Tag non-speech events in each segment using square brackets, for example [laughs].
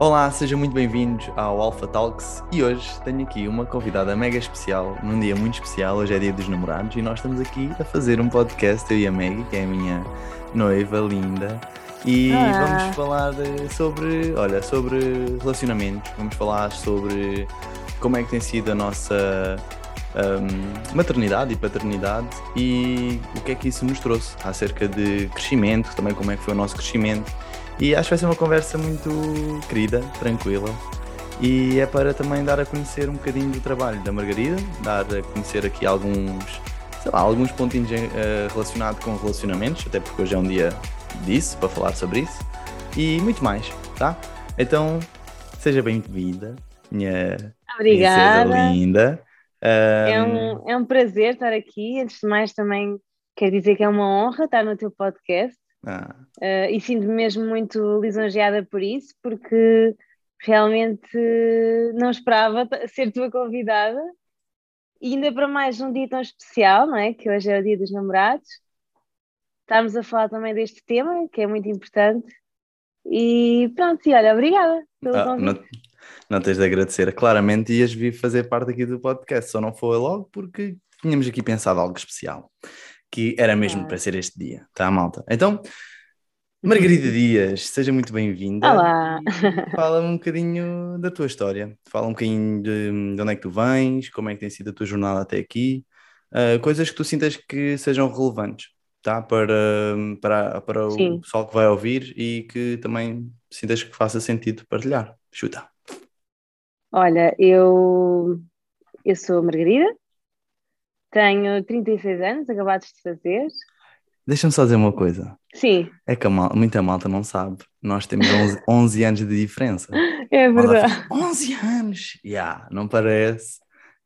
Olá, sejam muito bem-vindos ao Alpha Talks e hoje tenho aqui uma convidada mega especial, num dia muito especial, hoje é dia dos namorados e nós estamos aqui a fazer um podcast, eu e a Maggie, que é a minha noiva linda, e vamos falar sobre, olha, sobre relacionamentos, vamos falar sobre como é que tem sido a nossa hum, maternidade e paternidade e o que é que isso nos trouxe acerca de crescimento, também como é que foi o nosso crescimento. E acho que vai ser uma conversa muito querida, tranquila. E é para também dar a conhecer um bocadinho do trabalho da Margarida, dar a conhecer aqui alguns, sei lá, alguns pontinhos eh, relacionados com relacionamentos, até porque hoje é um dia disso, para falar sobre isso. E muito mais, tá? Então, seja bem-vinda, minha Obrigada. linda. É Ahm, um, é um prazer estar aqui. Antes de mais, também quero dizer que é uma honra estar no teu podcast ah, eh, e sinto-me mesmo muito lisonjeada por isso, porque realmente não esperava ser tua convidada e ainda para mais num dia tão especial, não é? Que hoje é o Dia dos Namorados. Estarmos a falar também deste tema, que é muito importante. E pronto, e olha, obrigada pelo ah, convite. não, não tens de agradecer. Claramente ias vir fazer parte aqui do podcast, só não foi logo porque tínhamos aqui pensado algo especial, que era mesmo para ser este dia, tá, malta? Então, Margarida [laughs] Dias, seja muito bem-vinda. Olá. E Fala um bocadinho da tua história, fala um bocadinho de, de onde é que tu vens, como é que tem sido a tua jornada até aqui, ah, coisas que tu sintas que sejam relevantes, tá? Para, para, para o Sim. pessoal que vai ouvir e que também sintas que faça sentido partilhar. Chuta. Olha, eu, eu sou a Margarida, tenho 36 anos, acabados de fazer. Deixa-me só dizer uma coisa. Sim, É que a mal, muita malta não sabe. Nós temos 11, 11 [laughs] anos de diferença. é verdade. fala, 11 anos! Yeah, não parece.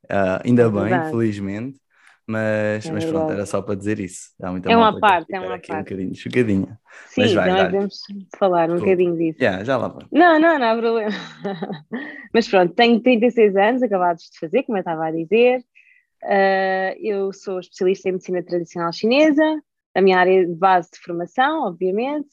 Ah, ainda É bem, verdade. felizmente. Mas, É mas pronto, era só para dizer isso. Há muita É uma parte, é uma aqui um parte. bocadinho chocadinha. Sim, Mas vai, dá-lhe. podemos falar um bocadinho disso. Yeah, já lá vai. Não, não, não há problema. [laughs] Mas pronto, tenho 36 anos, acabados de fazer, como eu estava a dizer. Ah, eu sou especialista em medicina tradicional chinesa, a minha área de base de formação, obviamente.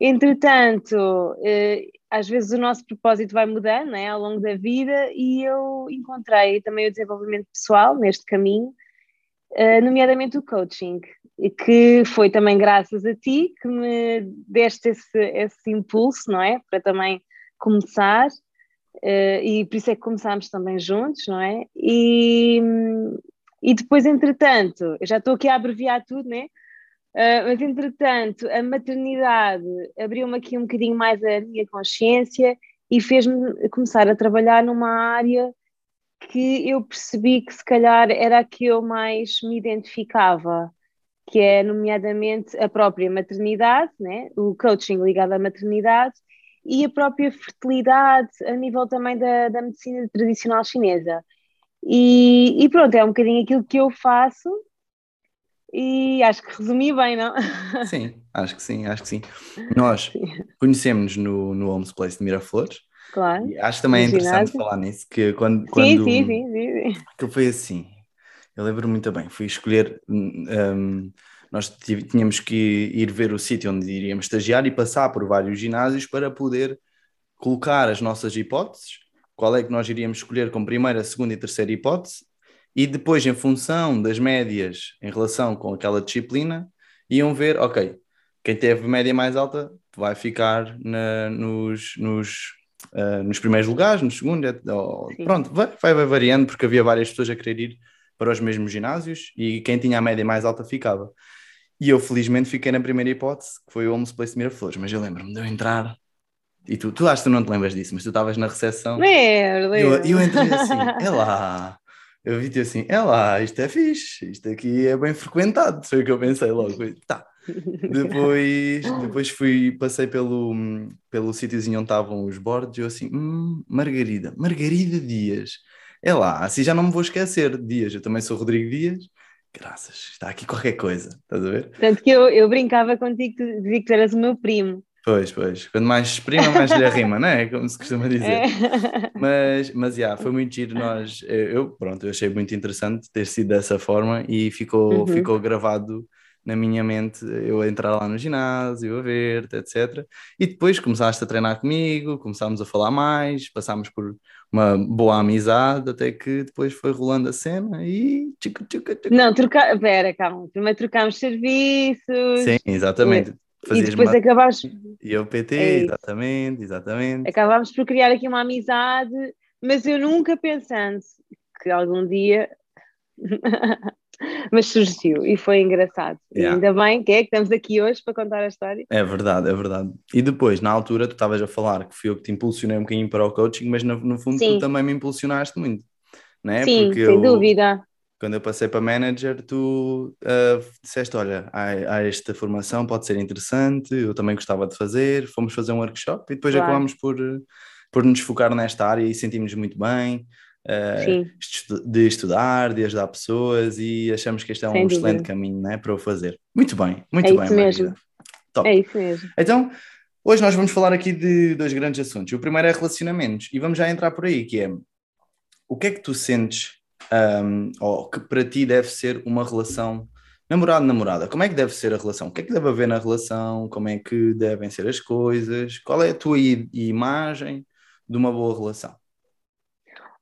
Entretanto, eh, às vezes o nosso propósito vai mudando né, ao longo da vida e eu encontrei também o desenvolvimento pessoal neste caminho, eh, nomeadamente o coaching, que foi também graças a ti que me deste esse, esse impulso, não é? Para também começar, eh, e por isso é que começámos também juntos, não é? E, e depois, entretanto, eu já estou aqui a abreviar tudo, né? Uh, mas entretanto, a maternidade abriu-me aqui um bocadinho mais a minha consciência e fez-me começar a trabalhar numa área que eu percebi que se calhar era a que eu mais me identificava, que é nomeadamente a própria maternidade, né? o coaching ligado à maternidade e a própria fertilidade a nível também da, da medicina tradicional chinesa. E, e pronto, é um bocadinho aquilo que eu faço e acho que resumi bem, não? [laughs] Sim, acho que sim, acho que sim. Nós conhecemos-nos no, no Homes Place de Miraflores Claro. e acho também é interessante falar nisso, que quando, Sim, quando sim, sim, sim, sim. aquilo foi assim. Eu lembro muito bem, fui escolher. hum, nós tínhamos que ir ver o sítio onde iríamos estagiar e passar por vários ginásios para poder colocar as nossas hipóteses, qual é que nós iríamos escolher como primeira, segunda e terceira hipótese, e depois, em função das médias em relação com aquela disciplina, iam ver, ok, quem teve média mais alta vai ficar na- nos, nos, ah, nos primeiros lugares, no segundo, ou- pronto, vai vai variando, porque havia várias pessoas a querer ir para os mesmos ginásios e quem tinha a média mais alta ficava. E eu, felizmente, fiquei na primeira hipótese, que foi o Homes Place de Miraflores, mas eu lembro-me de eu entrar, e tu, tu acho que tu não te lembras disso, mas tu estavas na recepção, Merda. e eu, eu entrei assim, é lá, eu vi-te assim, é lá, isto é fixe, isto aqui é bem frequentado, foi o que eu pensei logo, tá. Depois, [laughs] depois fui, passei pelo, pelo sítiozinho onde estavam os bordes e eu assim, hum, Margarida, Margarida Dias, é lá, assim já não me vou esquecer de Dias, eu também sou Rodrigo Dias, graças, está aqui qualquer coisa, estás a ver? Tanto que eu, eu brincava contigo, tu dizia que tu eras o meu primo. Pois, pois, quanto mais exprima, mais lhe rima, não é? Como se costuma dizer. É. [laughs] Mas, mas yeah, foi muito giro. Nós, eu, eu, pronto, eu achei muito interessante ter sido dessa forma e ficou, Uhum. ficou gravado na minha mente eu a entrar lá no ginásio, a ver-te, etc. E depois começaste a treinar comigo, começámos a falar mais, passámos por uma boa amizade, até que depois foi rolando a cena e. Tchuca, tchuca, tchuca. Não, trocar. Pera, calma. Primeiro trocámos serviços. Sim, exatamente. E depois uma... acabámos. E eu PT, é exatamente, exatamente. Acabámos por criar aqui uma amizade, mas eu nunca pensando que algum dia [laughs] mas surgiu e foi engraçado. Yeah. Ainda bem que é que estamos aqui hoje para contar a história. É verdade, é verdade. E depois, na altura, tu estavas a falar que fui eu que te impulsionei um bocadinho para o coaching, mas no, no fundo Sim. tu também me impulsionaste muito, não é? Sim, Porque sem eu, dúvida. Quando eu passei para manager, tu uh, disseste: Olha, há, há, esta formação, pode ser interessante, eu também gostava de fazer. Fomos fazer um workshop e depois claro. acabámos por, por nos focar nesta área e sentimos muito bem uh, de estudar, de ajudar pessoas e achamos que este é um Sem excelente dúvida. caminho né, para o fazer. Muito bem, muito é bem. Isso mesmo. É isso mesmo. Então, hoje nós vamos falar aqui de dois grandes assuntos. O primeiro é relacionamentos e vamos já entrar por aí, que é o que é que tu sentes um, ou que para ti deve ser uma relação namorado-namorada, como é que deve ser a relação? O que é que deve haver na relação? Como é que devem ser as coisas? Qual é a tua imagem de uma boa relação?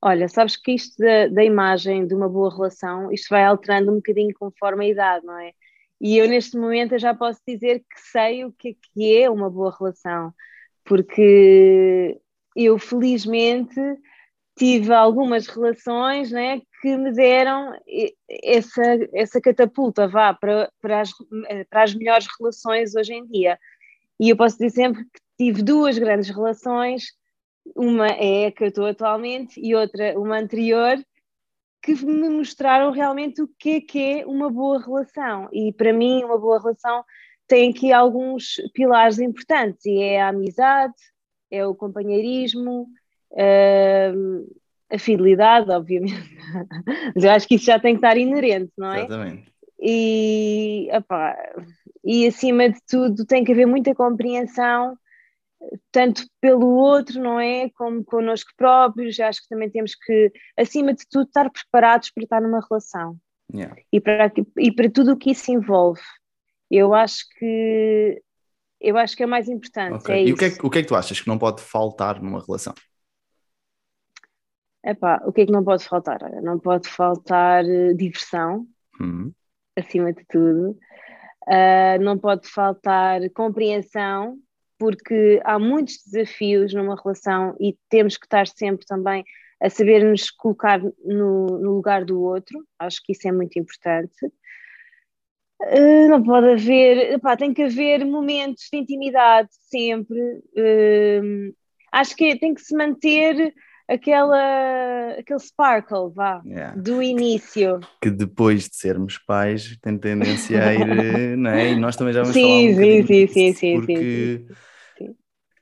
Olha, sabes que isto da, da, imagem de uma boa relação, isto vai alterando um bocadinho conforme a idade, não é? E eu neste momento eu já posso dizer que sei o que é, que é uma boa relação, porque eu felizmente tive algumas relações né, que me deram essa, essa catapulta vá, para, para, as, para as melhores relações hoje em dia. E eu posso dizer sempre que tive duas grandes relações uma é a que eu estou atualmente e outra, uma anterior, que me mostraram realmente o que é que é uma boa relação. E para mim, uma boa relação tem aqui alguns pilares importantes, e é a amizade, é o companheirismo, uh, a fidelidade, obviamente. [laughs] Mas eu acho que isso já tem que estar inerente, não é? Exatamente. E, opá, e acima de tudo tem que haver muita compreensão tanto pelo outro, não é? Como connosco próprios, acho que também temos que, acima de tudo, estar preparados para estar numa relação yeah. e, para, e para tudo o que isso envolve. Eu acho que eu acho que é o mais importante. Okay. É e o que é, o que é que tu achas que não pode faltar numa relação? Epá, o que é que não pode faltar? Não pode faltar eh, diversão, uhum. acima de tudo. Uh, não pode faltar compreensão, porque há muitos desafios numa relação e temos que estar sempre também a saber nos colocar no, no lugar do outro, acho que isso é muito importante. Uh, não pode haver, pá, tem que haver momentos de intimidade sempre. Uh, acho que tem que se manter aquela, aquele sparkle, vá, yeah. do início. Que depois de sermos pais tem tendência a ir, não é? E nós também já vamos sim, falar um sim, sim, sim, sim, porque sim, sim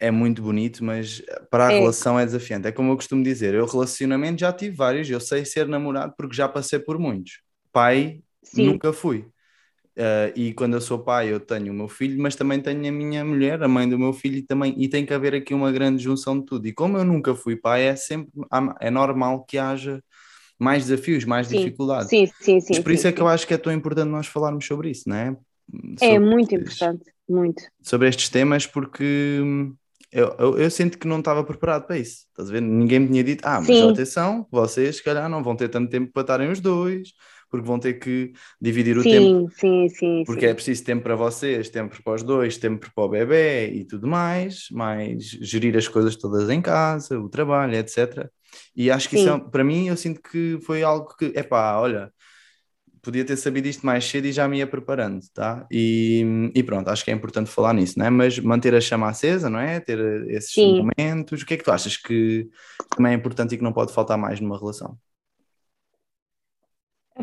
é muito bonito, mas para a é. relação é desafiante. É como eu costumo dizer, eu relacionamento já tive vários, eu sei ser namorado porque já passei por muitos. Pai, nunca fui. Uh, e quando eu sou pai, eu tenho o meu filho, mas também tenho a minha mulher, a mãe do meu filho, e também e tem que haver aqui uma grande junção de tudo. E como eu nunca fui pai, é sempre é normal que haja mais desafios, mais sim. dificuldades. Sim, sim, sim. Mas por sim, isso sim. é que eu acho que é tão importante nós falarmos sobre isso, não é? é sobre é muito importante, muito. Sobre estes temas, porque hum, eu, eu, eu, sinto que não estava preparado para isso. Estás a ver? Ninguém me tinha dito, ah, mas atenção, vocês se calhar não vão ter tanto tempo para estarem os dois, porque vão ter que dividir o sim, tempo. Sim, sim, Porque sim. é preciso tempo para vocês, tempo para os dois, tempo para o bebê e tudo mais, mais gerir as coisas todas em casa, o trabalho, etc. E acho que sim. isso, é, para mim, eu sinto que foi algo que, é pá, olha, podia ter sabido isto mais cedo e já me ia preparando, tá? E, e pronto, acho que é importante falar nisso, não é? Mas manter a chama acesa, não é? Ter esses Sim. momentos. O que é que tu achas que também é importante e que não pode faltar mais numa relação?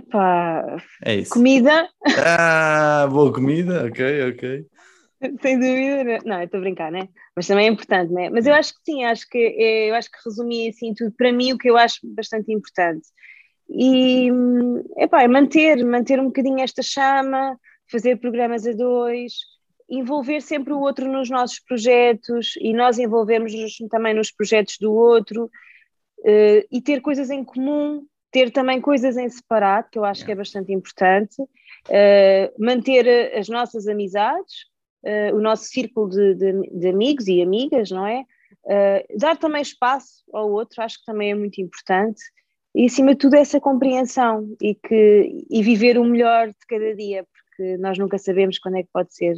Epá, é isso. Comida. Ah, boa comida, ok, ok. Sem dúvida, não, estou a brincar, né? Mas também é importante, né? Mas eu acho que sim, acho que eu acho que resumi assim tudo para mim o que eu acho bastante importante e epá, é manter, manter um bocadinho esta chama, fazer programas a dois, envolver sempre o outro nos nossos projetos e nós envolvemos-nos também nos projetos do outro uh, e ter coisas em comum, ter também coisas em separado, que eu acho que é bastante importante, uh, manter as nossas amizades, uh, o nosso círculo de, de, de, amigos e amigas, não é? Uh, dar também espaço ao outro, acho que também é muito importante. E acima de tudo essa compreensão e, que, e viver o melhor de cada dia, porque nós nunca sabemos quando é que pode ser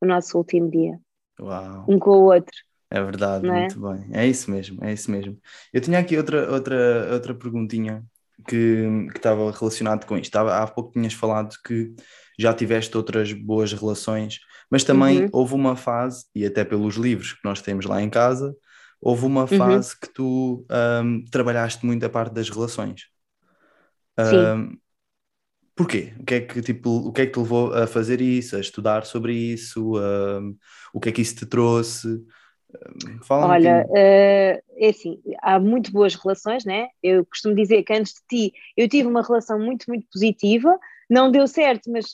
o nosso último dia. Uau. Um com o outro. É verdade, é? muito bem. É isso mesmo, é isso mesmo. Eu tinha aqui outra, outra, outra perguntinha que, que estava relacionado com isto. Há, há pouco tinhas falado que já tiveste outras boas relações, mas também uhum. houve uma fase, e até pelos livros que nós temos lá em casa, houve uma uhum. fase uhum. que tu um, trabalhaste muito a parte das relações. Um, porquê? O que, é que, tipo, o que é que te levou a fazer isso, a estudar sobre isso? Um, o que é que isso te trouxe? Fala Olha, uh, é assim, há muito boas relações, né? Eu costumo dizer que antes de ti eu tive uma relação muito, muito positiva, não deu certo, mas,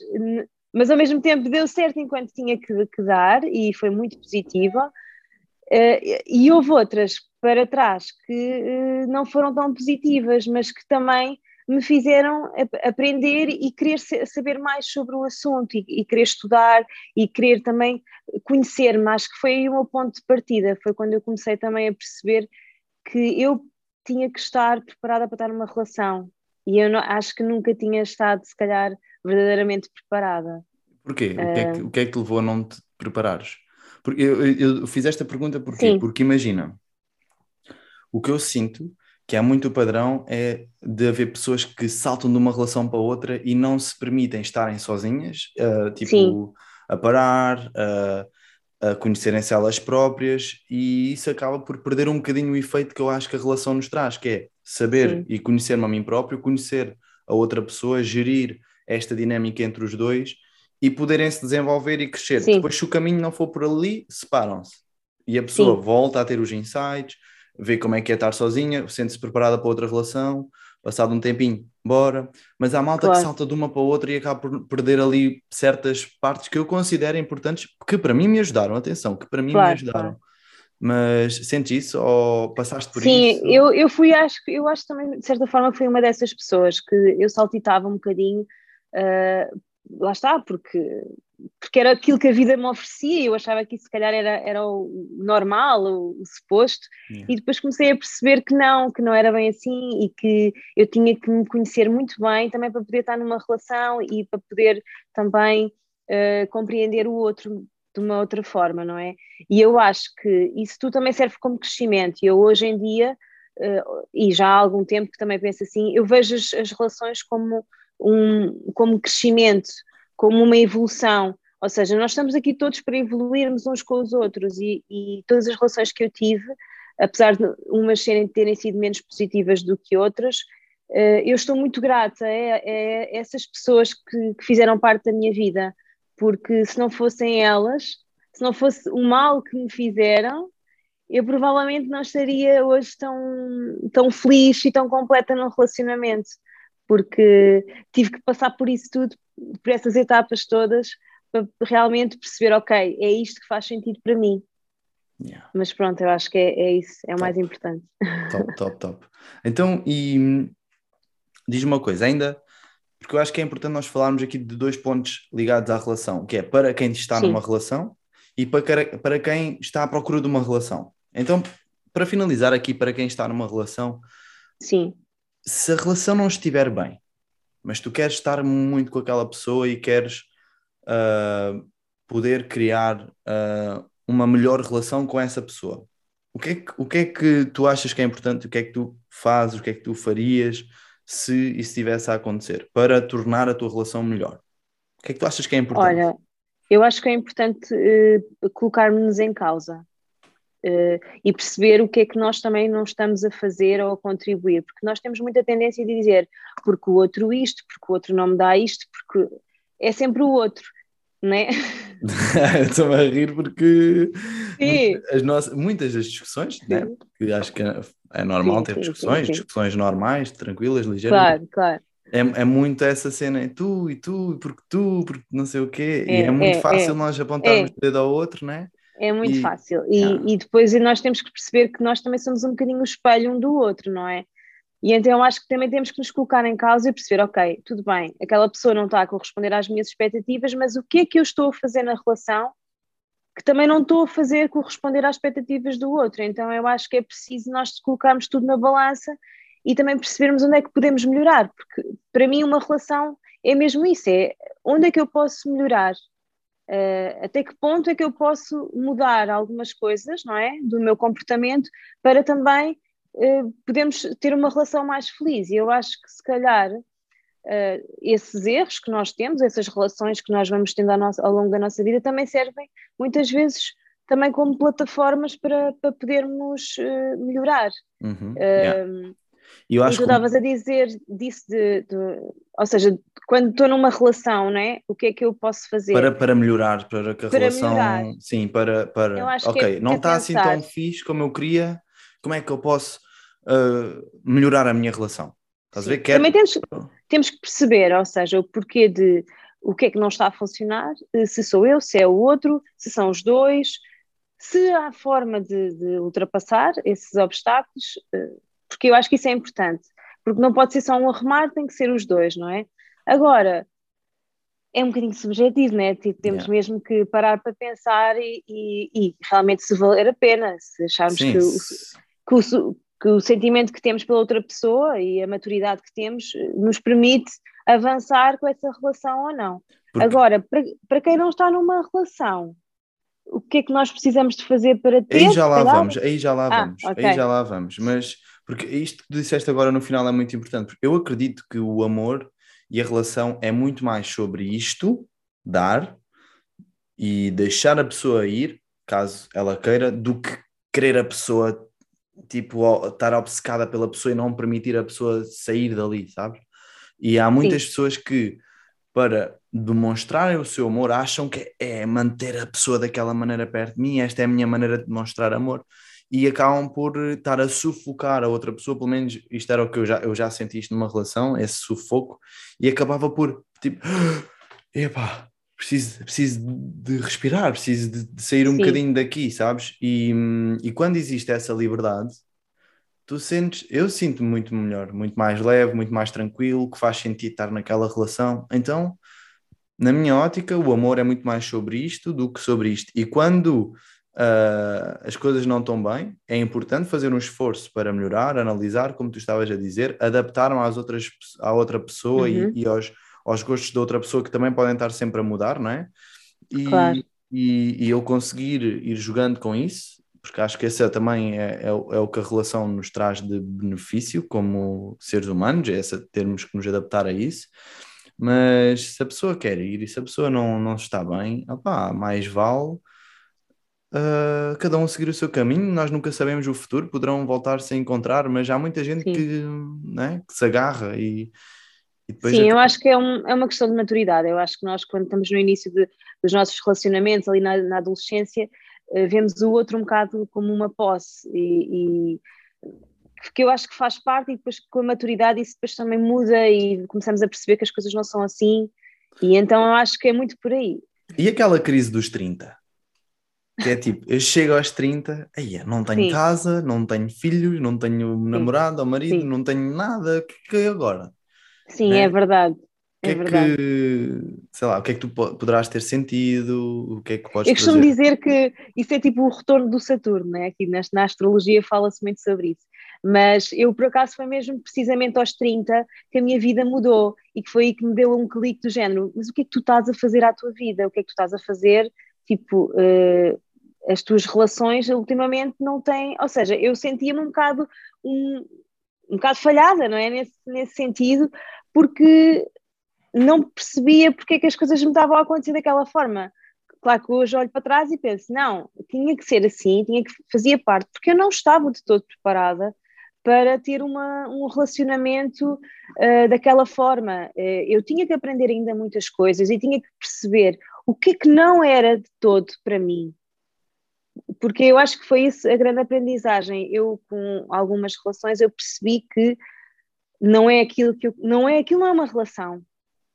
mas ao mesmo tempo deu certo enquanto tinha que, que dar e foi muito positiva. Uh, e houve outras para trás que uh, não foram tão positivas, mas que também me fizeram aprender e querer saber mais sobre o assunto e, e querer estudar e querer também conhecer-me. Acho que foi aí o meu ponto de partida, foi quando eu comecei também a perceber que eu tinha que estar preparada para estar numa relação e eu não, acho que nunca tinha estado, se calhar, verdadeiramente preparada. Porquê? O, que é que, o que é que te levou a não te preparares? Porque eu, eu fiz esta pergunta porquê? Sim. Porque imagina, o que eu sinto que há muito padrão é de haver pessoas que saltam de uma relação para outra e não se permitem estarem sozinhas, uh, tipo, Sim. a parar, uh, a conhecerem-se elas próprias, e isso acaba por perder um bocadinho o efeito que eu acho que a relação nos traz, que é saber Sim. e conhecer-me a mim próprio, conhecer a outra pessoa, gerir esta dinâmica entre os dois e poderem se desenvolver e crescer. Sim. Depois, se o caminho não for por ali, separam-se. E a pessoa volta a ter os insights, vê como é que é estar sozinha, sente-se preparada para outra relação, passado um tempinho, bora. Mas há malta claro. que salta de uma para outra e acaba por perder ali certas partes que eu considero importantes, que para mim me ajudaram, atenção, que para mim claro, me ajudaram. Claro. Mas sentes isso ou passaste por Sim, isso? Sim, eu, eu fui, acho, eu acho também, de certa forma, fui uma dessas pessoas que eu saltitava um bocadinho, uh, lá está, porque porque era aquilo que a vida me oferecia, eu achava que isso se calhar era, era o normal, o, o suposto, yeah. e depois comecei a perceber que não, que não era bem assim e que eu tinha que me conhecer muito bem também para poder estar numa relação e para poder também uh, compreender o outro de uma outra forma, não é? E eu acho que isso tudo também serve como crescimento, e eu hoje em dia, uh, e já há algum tempo que também penso assim, eu vejo as, as relações como um como crescimento, como uma evolução. Ou seja, nós estamos aqui todos para evoluirmos uns com os outros e, e todas as relações que eu tive, apesar de umas serem, terem sido menos positivas do que outras, uh, eu estou muito grata a, a essas pessoas que, que, fizeram parte da minha vida, porque se não fossem elas, se não fosse o mal que me fizeram, eu provavelmente não estaria hoje tão, tão feliz e tão completa num relacionamento, porque tive que passar por isso tudo por essas etapas todas para realmente perceber, ok, é isto que faz sentido para mim. Yeah. Mas pronto, eu acho que é, é isso, é o top. mais importante. Top, top, top. Então, e diz-me uma coisa, ainda, porque eu acho que é importante nós falarmos aqui de dois pontos ligados à relação, que é para quem está Sim. numa relação e para, para quem está à procura de uma relação. Então, para finalizar aqui, para quem está numa relação, Sim. Se a relação não estiver bem, mas tu queres estar muito com aquela pessoa e queres uh, poder criar uh, uma melhor relação com essa pessoa. O que, é que, o que é que tu achas que é importante? O que é que tu fazes? O que é que tu farias se isso estivesse a acontecer para tornar a tua relação melhor? O que é que tu achas que é importante? Olha, eu acho que é importante uh, colocarmos em causa e perceber o que é que nós também não estamos a fazer ou a contribuir, porque nós temos muita tendência de dizer porque o outro isto, porque o outro não me dá isto, porque é sempre o outro, não é? [laughs] Estou-me a rir porque as nossas, muitas das discussões, né? que acho que é normal sim, ter sim, discussões, discussões normais, tranquilas, ligeiras. Claro, claro. É, é muito essa cena, é tu e tu, porque tu, porque não sei o quê, é, e é muito é, fácil é, nós apontarmos é. o dedo ao outro, né? É muito e, fácil. E, e depois nós temos que perceber que nós também somos um bocadinho o espelho um do outro, não é? E então eu acho que também temos que nos colocar em causa e perceber, ok, tudo bem, aquela pessoa não está a corresponder às minhas expectativas, mas o que é que eu estou a fazer na relação que também não estou a fazer corresponder às expectativas do outro. Então eu acho que é preciso nós colocarmos tudo na balança e também percebermos onde é que podemos melhorar, porque para mim uma relação é mesmo isso, é onde é que eu posso melhorar, uh, até que ponto é que eu posso mudar algumas coisas, não é, do meu comportamento para também uh, podermos ter uma relação mais feliz. E eu acho que se calhar uh, esses erros que nós temos, essas relações que nós vamos tendo ao, nosso, ao, longo da nossa vida, também servem muitas vezes também como plataformas para, para podermos uh, melhorar. Uhum, uh, yeah. Eu acho tu que... a dizer disso de, de, ou seja, quando estou numa relação, não é? O que é que eu posso fazer? Para, para melhorar, para que a para relação. Melhorar. Sim, para. para... ok, é, não está assim tão fixe como eu queria, como é que eu posso uh, melhorar a minha relação? Estás a ver? Quer... Também temos, temos que perceber, ou seja, o porquê de o que é que não está a funcionar, eh, se sou eu, se é o outro, se são os dois, se há forma de, de ultrapassar esses obstáculos, eh, porque eu acho que isso é importante, porque não pode ser só um arrumar, tem que ser os dois, não é? Agora, é um bocadinho subjetivo, né? Tipo, temos yeah. mesmo que parar para pensar e, e, e, realmente se valer a pena, se acharmos que, o, que, o, que o sentimento que temos pela outra pessoa e a maturidade que temos eh, nos permite avançar com essa relação ou não. Porque... Agora, para, para quem não está numa relação, o que é que nós precisamos de fazer para ter? Aí já lá vamos, aí já lá ah, vamos, okay. aí já lá vamos, mas porque isto que tu disseste agora no final é muito importante, porque eu acredito que o amor e a relação é muito mais sobre isto, dar e deixar a pessoa ir, caso ela queira, do que querer a pessoa tipo, estar obcecada pela pessoa e não permitir a pessoa sair dali, sabes? E há muitas Sim. pessoas que, para demonstrarem o seu amor, acham que é manter a pessoa daquela maneira perto de mim, esta é a minha maneira de demonstrar amor, e acabam por estar a sufocar a outra pessoa, pelo menos isto era o que eu já, eu já senti isto numa relação, esse sufoco, e acabava por, tipo, [gasps] epá, preciso, preciso de respirar, preciso de, de sair um Sim. bocadinho daqui, sabes? E, e quando existe essa liberdade, tu sentes, eu sinto-me muito melhor, muito mais leve, muito mais tranquilo, que faz sentido estar naquela relação. Então, na minha ótica, o amor é muito mais sobre isto do que sobre isto. E quando uh, as coisas não estão bem, é importante fazer um esforço para melhorar, analisar, como tu estavas a dizer, adaptar-me às outras, à outra pessoa uhum. e, e aos aos gostos da outra pessoa que também podem estar sempre a mudar, não é? E, claro. e, e eu conseguir ir jogando com isso, porque acho que esse é, também é, é, é, o que a relação nos traz de benefício como seres humanos, é essa, termos que nos adaptar a isso. Mas se a pessoa quer ir e se a pessoa não, não está bem, opá, mais vale uh, cada um seguir o seu caminho. Nós nunca sabemos o futuro, poderão voltar-se a encontrar, mas há muita gente que, né, que se agarra e, Sim, eu acho que é, um, é, uma questão de maturidade. Eu acho que nós, quando estamos no início de, dos nossos relacionamentos, ali na, na adolescência, vemos o outro um bocado como uma posse. E, e, que eu acho que faz parte, e depois com a maturidade isso depois também muda e começamos a perceber que as coisas não são assim. E então eu acho que é muito por aí. E aquela crise dos 30? Que é tipo, eu chego aos 30, aí não tenho Sim. casa, não tenho filhos, não tenho namorado ou marido, Sim. não tenho nada, o que, que é agora? Sim, né? é verdade. É, é verdade. que, sei lá, o que é que tu poderás ter sentido? O que é que podes Eu costumo trazer? dizer que isso é tipo o retorno do Saturno, né? Aqui na astrologia fala-se muito sobre isso. Mas eu, por acaso, foi mesmo precisamente aos 30 que a minha vida mudou e que foi aí que me deu um clique do género: mas o que é que tu estás a fazer à tua vida? O que é que tu estás a fazer? Tipo, uh, as tuas relações ultimamente não têm. Ou seja, eu sentia-me um bocado um, um bocado falhada, não é? Nesse, nesse sentido, porque não percebia porque é que as coisas me estavam a acontecer daquela forma. Claro que hoje olho para trás e penso, não, tinha que ser assim, tinha que fazia parte, porque eu não estava de todo preparada para ter uma, um relacionamento uh, daquela forma. Uh, eu tinha que aprender ainda muitas coisas e tinha que perceber o que é que não era de todo para mim porque eu acho que foi isso a grande aprendizagem. Eu, com algumas relações, eu percebi que não é aquilo que eu, não é aquilo não é uma relação.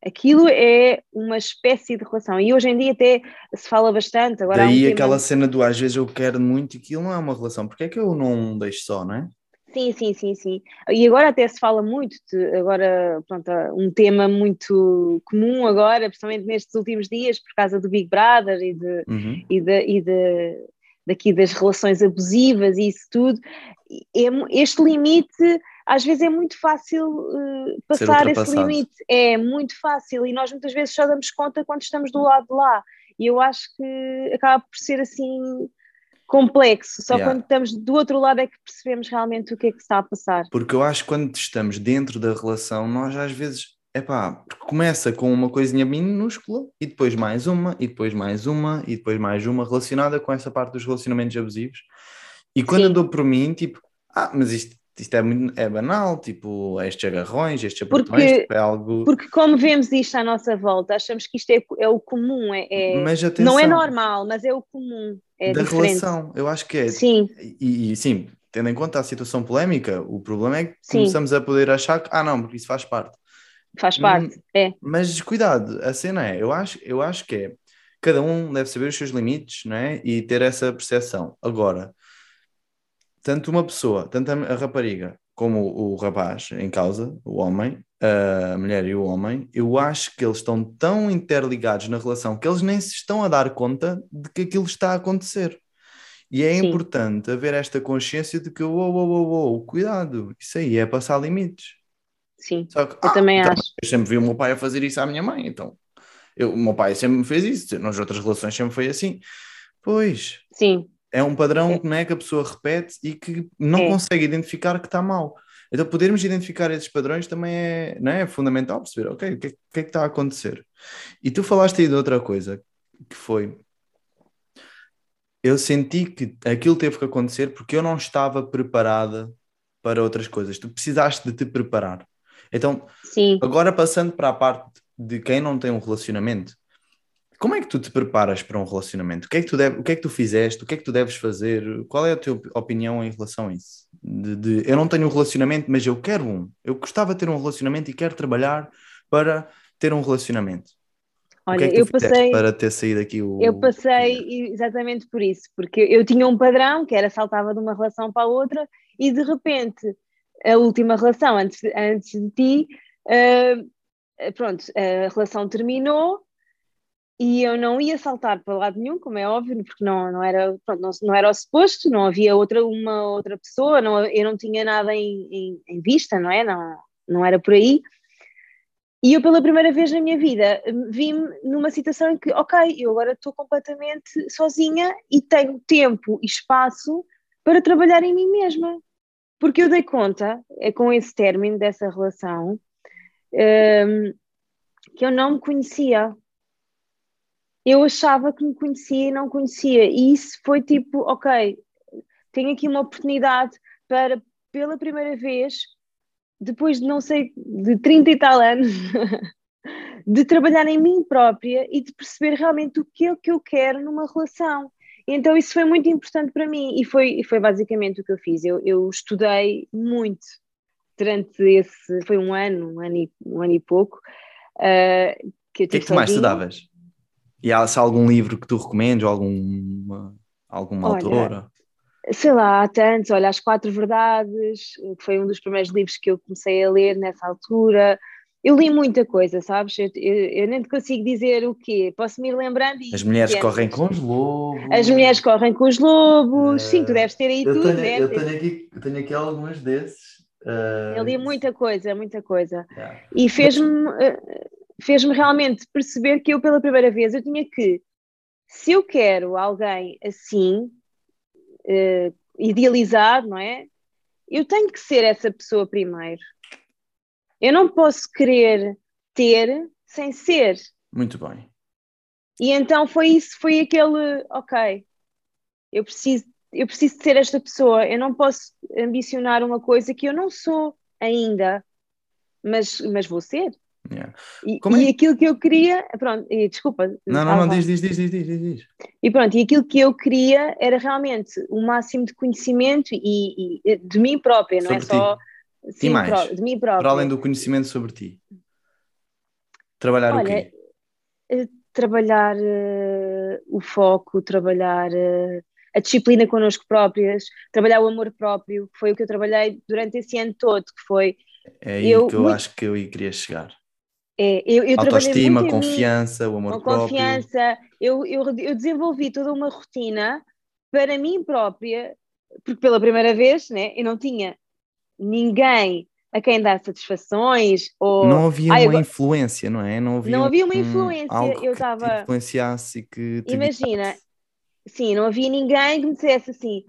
Aquilo é uma espécie de relação. E hoje em dia até se fala bastante. Agora Daí um aquela tema... cena do às vezes eu quero muito e aquilo não é uma relação. Porque é que eu não deixo só, não é? Sim, sim, sim, sim. E agora até se fala muito de, agora, pronto, um tema muito comum agora, principalmente nestes últimos dias, por causa do Big Brother e, de, Uhum. e, de, e de, daqui das relações abusivas e isso tudo. É, este limite às vezes é muito fácil uh, passar esse limite, é muito fácil e nós muitas vezes só damos conta quando estamos do lado de lá. E eu acho que acaba por ser assim complexo. Só yeah. quando estamos do outro lado é que percebemos realmente o que é que está a passar. Porque eu acho que quando estamos dentro da relação, nós às vezes, é pá, começa com uma coisinha minúscula e depois mais uma, e depois mais uma, e depois mais uma relacionada com essa parte dos relacionamentos abusivos. E quando Sim. eu dou por mim, tipo, ah, mas isto isto é, muito, é banal, tipo, estes agarrões, estes apertões, porque, tipo, é algo... Porque como vemos isto à nossa volta, achamos que isto é, é o comum, é, é mas atenção, não é normal, mas é o comum, é Da diferente. relação, eu acho que é. Sim. E, e, sim, tendo em conta a situação polémica, o problema é que sim. começamos a poder achar que, ah não, porque isso faz parte. Faz parte, hum, é. Mas cuidado, a cena é, eu acho, eu acho que é, cada um deve saber os seus limites, não é? E ter essa percepção. Agora, tanto uma pessoa, tanto a, rapariga como o, o rapaz em causa, o homem, a mulher e o homem, eu acho que eles estão tão interligados na relação que eles nem se estão a dar conta de que aquilo está a acontecer. E é Sim. importante haver esta consciência de que, uou, uou, uou, uou, cuidado, isso aí é passar limites. Sim, que, eu ah, também então, acho. Eu sempre vi o meu pai a fazer isso à minha mãe, então eu, o meu pai sempre me fez isso, nas outras relações sempre foi assim. Pois. Sim. É um padrão é, que a pessoa repete e que não é. consegue identificar que está mal. Então, podermos identificar esses padrões também é, não é? fundamental perceber, ok, o que, é, que é que está a acontecer? E tu falaste aí de outra coisa, que foi, eu senti que aquilo teve que acontecer porque eu não estava preparada para outras coisas. Tu precisaste de te preparar. Então, Sim. agora passando para a parte de quem não tem um relacionamento, como é que tu te preparas para um relacionamento? O que é que tu, deve, o que é que tu fizeste? O que é que tu deves fazer? Qual é a tua opinião em relação a isso? De, de, eu não tenho um relacionamento, mas eu quero um. Eu gostava de ter um relacionamento e quero trabalhar para ter um relacionamento. Olha, é eu passei para ter saído aqui o. Eu passei exatamente por isso, porque eu tinha um padrão que era saltava de uma relação para a outra e de repente a última relação antes, antes de ti, uh, pronto, a relação terminou e eu não ia saltar para lado nenhum, como é óbvio, porque não, não, era, pronto, não, não era o suposto, não havia outra, uma outra pessoa, não, eu não tinha nada em, em, em, vista, não é? Não, não era por aí. E eu, pela primeira vez na minha vida, vi-me numa situação em que, ok, eu agora estou completamente sozinha e tenho tempo e espaço para trabalhar em mim mesma. Porque eu dei conta, é com esse término dessa relação, um, que eu não me conhecia eu achava que me conhecia e não conhecia. E isso foi tipo, ok, tenho aqui uma oportunidade para, pela primeira vez, depois de não sei, de 30 e tal anos, [laughs] de trabalhar em mim própria e de perceber realmente o que é que eu quero numa relação. Então isso foi muito importante para mim e foi, foi basicamente o que eu fiz. Eu, eu estudei muito durante esse, foi um ano, um ano e, um ano e pouco. Uh, que o que é que tu mais estudavas? E há se há algum livro que tu recomendes, alguma, alguma olha, autora? Sei lá, há tantos, olha, As Quatro Verdades, que foi um dos primeiros livros que eu comecei a ler nessa altura. Eu li muita coisa, sabes? Eu, eu, eu nem te consigo dizer o quê. Posso me ir lembrando. As mulheres correm com os lobos. As mulheres correm com os lobos. Uh, Sim, tu deves ter aí eu tudo, tenho, né? Eu tenho, aqui, eu tenho aqui alguns desses. Uh, eu li muita coisa, muita coisa. Yeah. E fez-me. Uh, fez-me realmente perceber que eu, pela primeira vez, eu tinha que, se eu quero alguém assim, uh, idealizado, não é? Eu tenho que ser essa pessoa primeiro. Eu não posso querer ter sem ser. Muito bem. E então foi isso, foi aquele, ok, eu preciso, eu preciso de ser esta pessoa, eu não posso ambicionar uma coisa que eu não sou ainda, mas, mas vou ser. Yeah. E, é? e, aquilo que eu queria, pronto, e, desculpa. Não, não, não, diz, diz, diz, diz, diz, diz. E pronto, e aquilo que eu queria era realmente o máximo de conhecimento e, e de mim própria, não é sobre é só. Sim, e mais, de mim própria. Para além do conhecimento sobre ti. Trabalhar Olha, o quê? Eh, trabalhar uh, o foco, trabalhar uh, a disciplina connosco próprias, trabalhar o amor próprio, que foi o que eu trabalhei durante esse ano todo, que foi... É aí eu, que eu muito, acho que eu queria chegar. É, eu, eu Autoestima, confiança, mim, o amor próprio. Confiança, eu, eu, eu desenvolvi toda uma rotina para mim própria, porque pela primeira vez né, eu não tinha ninguém a quem dar satisfações ou não havia uma eu... influência, não é? Não havia, não havia uma influência. Um, eu estava te influenciasse que imagina, sim, não havia ninguém que me dissesse assim,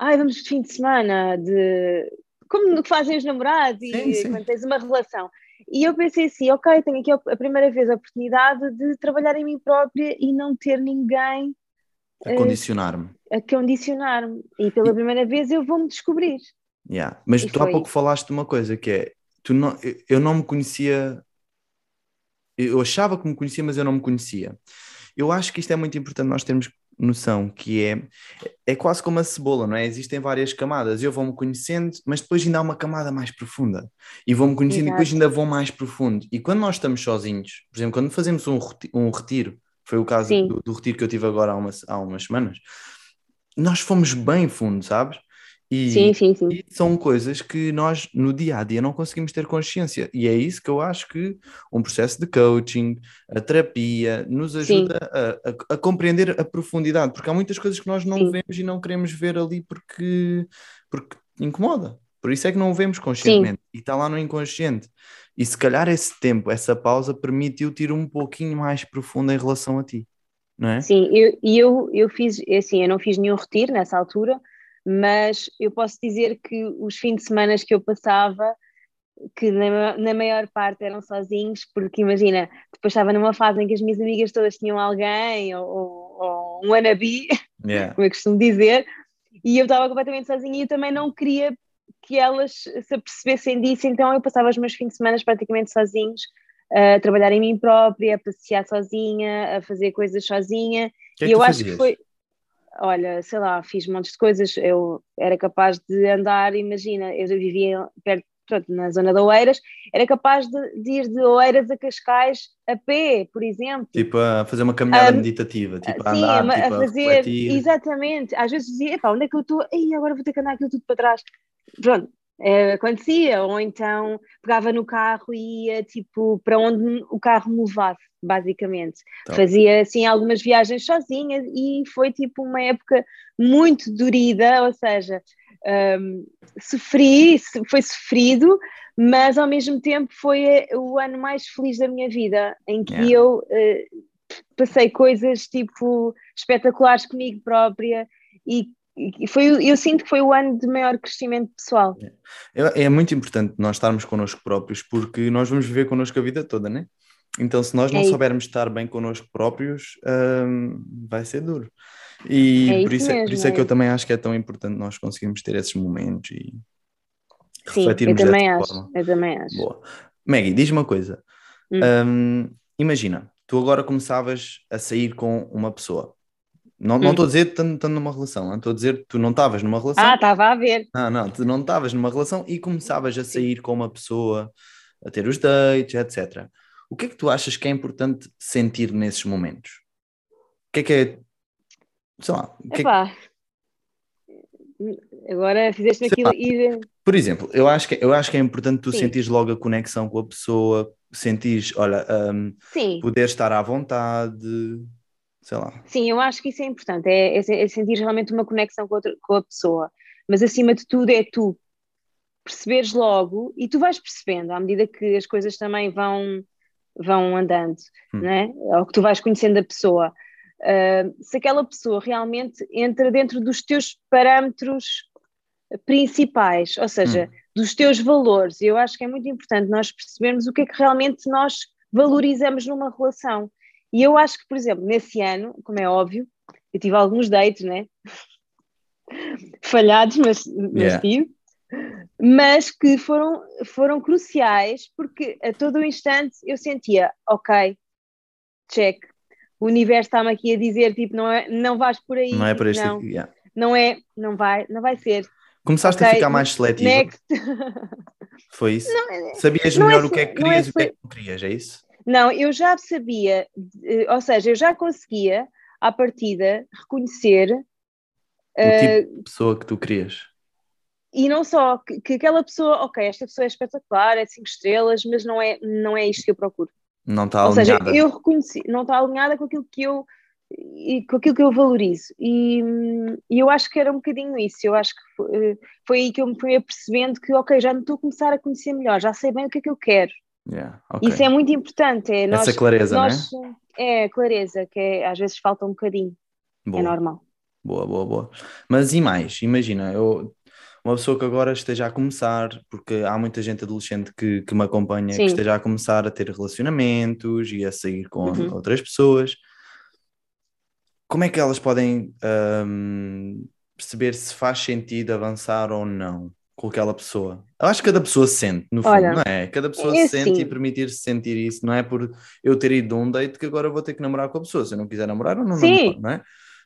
ai, vamos de fim de semana de como fazem os namorados sim, e sim. quando tens uma relação. E eu pensei assim, ok, tenho aqui a primeira vez a oportunidade de trabalhar em mim própria e não ter ninguém a condicionar-me. A condicionar-me. E pela e... primeira vez eu vou-me descobrir. Yeah. Mas e tu há pouco falaste de uma coisa que é, tu não, eu não me conhecia, eu achava que me conhecia, mas eu não me conhecia. Eu acho que isto é muito importante nós termos noção que é é quase como a cebola, não é? Existem várias camadas. Eu vou-me conhecendo, mas depois ainda há uma camada mais profunda. E vou-me conhecendo Exato. e depois ainda vou mais profundo. E quando nós estamos sozinhos, por exemplo, quando fazemos um, um retiro, foi o caso do, do, retiro que eu tive agora há, uma, há umas semanas, nós fomos bem fundo, sabes? E, sim, sim, sim. E são coisas que nós no dia a dia não conseguimos ter consciência. E é isso que eu acho que um processo de coaching, a terapia, nos ajuda a, a, a, compreender a profundidade, porque há muitas coisas que nós não sim. vemos e não queremos ver ali porque, porque incomoda. Por isso é que não o vemos conscientemente sim. e está lá no inconsciente. E se calhar esse tempo, essa pausa, permitiu-te ir um pouquinho mais profundo em relação a ti, não é? Sim, e eu, eu, eu fiz, assim, eu não fiz nenhum retiro nessa altura, mas eu posso dizer que os fins de semana que eu passava, que na, na, maior parte eram sozinhos, porque imagina, depois estava numa fase em que as minhas amigas todas tinham alguém, ou, ou, um wannabe, yeah. como eu costumo dizer, e eu estava completamente sozinha e eu também não queria que elas se apercebessem disso, então eu passava os meus fins de semana praticamente sozinhos, a trabalhar em mim própria, a passear sozinha, a fazer coisas sozinha, que é e eu acho que foi olha, sei lá, fiz montes de coisas, eu era capaz de andar, imagina, eu vivia perto, pronto, na zona de Oeiras, era capaz de, de, ir de Oeiras a Cascais a pé, por exemplo. Tipo a fazer uma caminhada um, meditativa, tipo a sim, andar, a, tipo, a fazer, a exatamente, às vezes dizia, epá, onde é que eu estou? Ei, agora vou ter que andar aquilo tudo para trás. Pronto, é, acontecia, ou então pegava no carro e ia tipo para onde o carro me levasse, basicamente. Então. Fazia assim algumas viagens sozinha e foi tipo uma época muito dorida, ou seja, um, sofri, foi sofrido, mas ao mesmo tempo foi eh, o ano mais feliz da minha vida, em que yeah. eu uh, passei coisas tipo espetaculares comigo própria e foi, eu sinto que foi o ano de maior crescimento pessoal. É, é muito importante nós estarmos connosco próprios, porque nós vamos viver connosco a vida toda, né? Então, se nós não é soubermos estar bem connosco próprios, hum, vai ser duro. E é por, isso, mesmo, é, por isso é, que eu também acho que é tão importante nós conseguirmos ter esses momentos e Sim, refletirmos eu também acho, forma. Eu também acho. Boa. Maggie, diz uma coisa. Hum. Hum, imagina, tu agora começavas a sair com uma pessoa não estou hum. a dizer estando numa relação, estou a dizer que tu não estavas numa relação. Ah, estava a ver. Não, não, tu não estavas numa relação e começavas a sair com uma pessoa, a ter os dates, etc. O que é que tu achas que é importante sentir nesses momentos? O que é que é. Sei lá. Que Epá. É... Agora fizeste aquilo e. Por exemplo, eu acho que, eu acho que é importante tu Sim. sentires logo a conexão com a pessoa, sentires, olha, um, poder estar à vontade sei lá. Sim, eu acho que isso é importante, é, é, é sentir realmente uma conexão com, outra, com a pessoa, mas acima de tudo é tu perceberes logo e tu vais percebendo à medida que as coisas também vão, vão andando, hum. né? ou que tu vais conhecendo a pessoa. Uh, se aquela pessoa realmente entra dentro dos teus parâmetros principais, ou seja, hum. dos teus valores. Eu acho que é muito importante nós percebermos o que é que realmente nós valorizamos numa relação. E eu acho que, por exemplo, nesse ano, como é óbvio, eu tive alguns dates, né? [laughs] Falhados, mas, mas yeah. tive. Mas que foram, foram cruciais porque a todo o instante eu sentia, ok, check, o universo está-me aqui a dizer, tipo, não, é, não vais por aí. Não é por este não, yeah. não é, não vai, não vai ser. Começaste okay, a ficar mais seletiva. Next. [laughs] Foi isso? Não, é- Sabias melhor é, o que é que querias e é, o que é que não querias, é isso? Não, eu já sabia, ou seja, eu já conseguia, à partida, reconhecer O tipo de pessoa que tu querias. E não só, que, que, aquela pessoa, ok, esta pessoa é espetacular, é cinco estrelas, mas não é, não é isto que eu procuro. Não está alinhada. Ou seja, eu reconheci, não está alinhada com aquilo que eu e com aquilo que eu valorizo. E, e, eu acho que era um bocadinho isso. Eu acho que foi, foi aí que eu me fui apercebendo que, ok, já me estou a começar a conhecer melhor, já sei bem o que é que eu quero. Yeah, okay. Isso é muito importante. É nós, Essa clareza, nós, né? É, clareza, que é, às vezes falta um bocadinho. É boa. É normal. Boa, boa, boa. Mas e mais? Imagina, eu, uma pessoa que agora esteja a começar, porque há muita gente adolescente que, que me acompanha, Sim. que esteja a começar a ter relacionamentos e a sair com uhum. outras pessoas como é que elas podem um, perceber se faz sentido avançar ou não com aquela pessoa? Eu acho que cada pessoa sente, no fundo, Olha, não é? Cada pessoa é sente assim. e permitir-se sentir isso, não é por eu ter ido de um date que agora vou ter que namorar com a pessoa. Se eu não quiser namorar, eu não Sim. namoro, não é?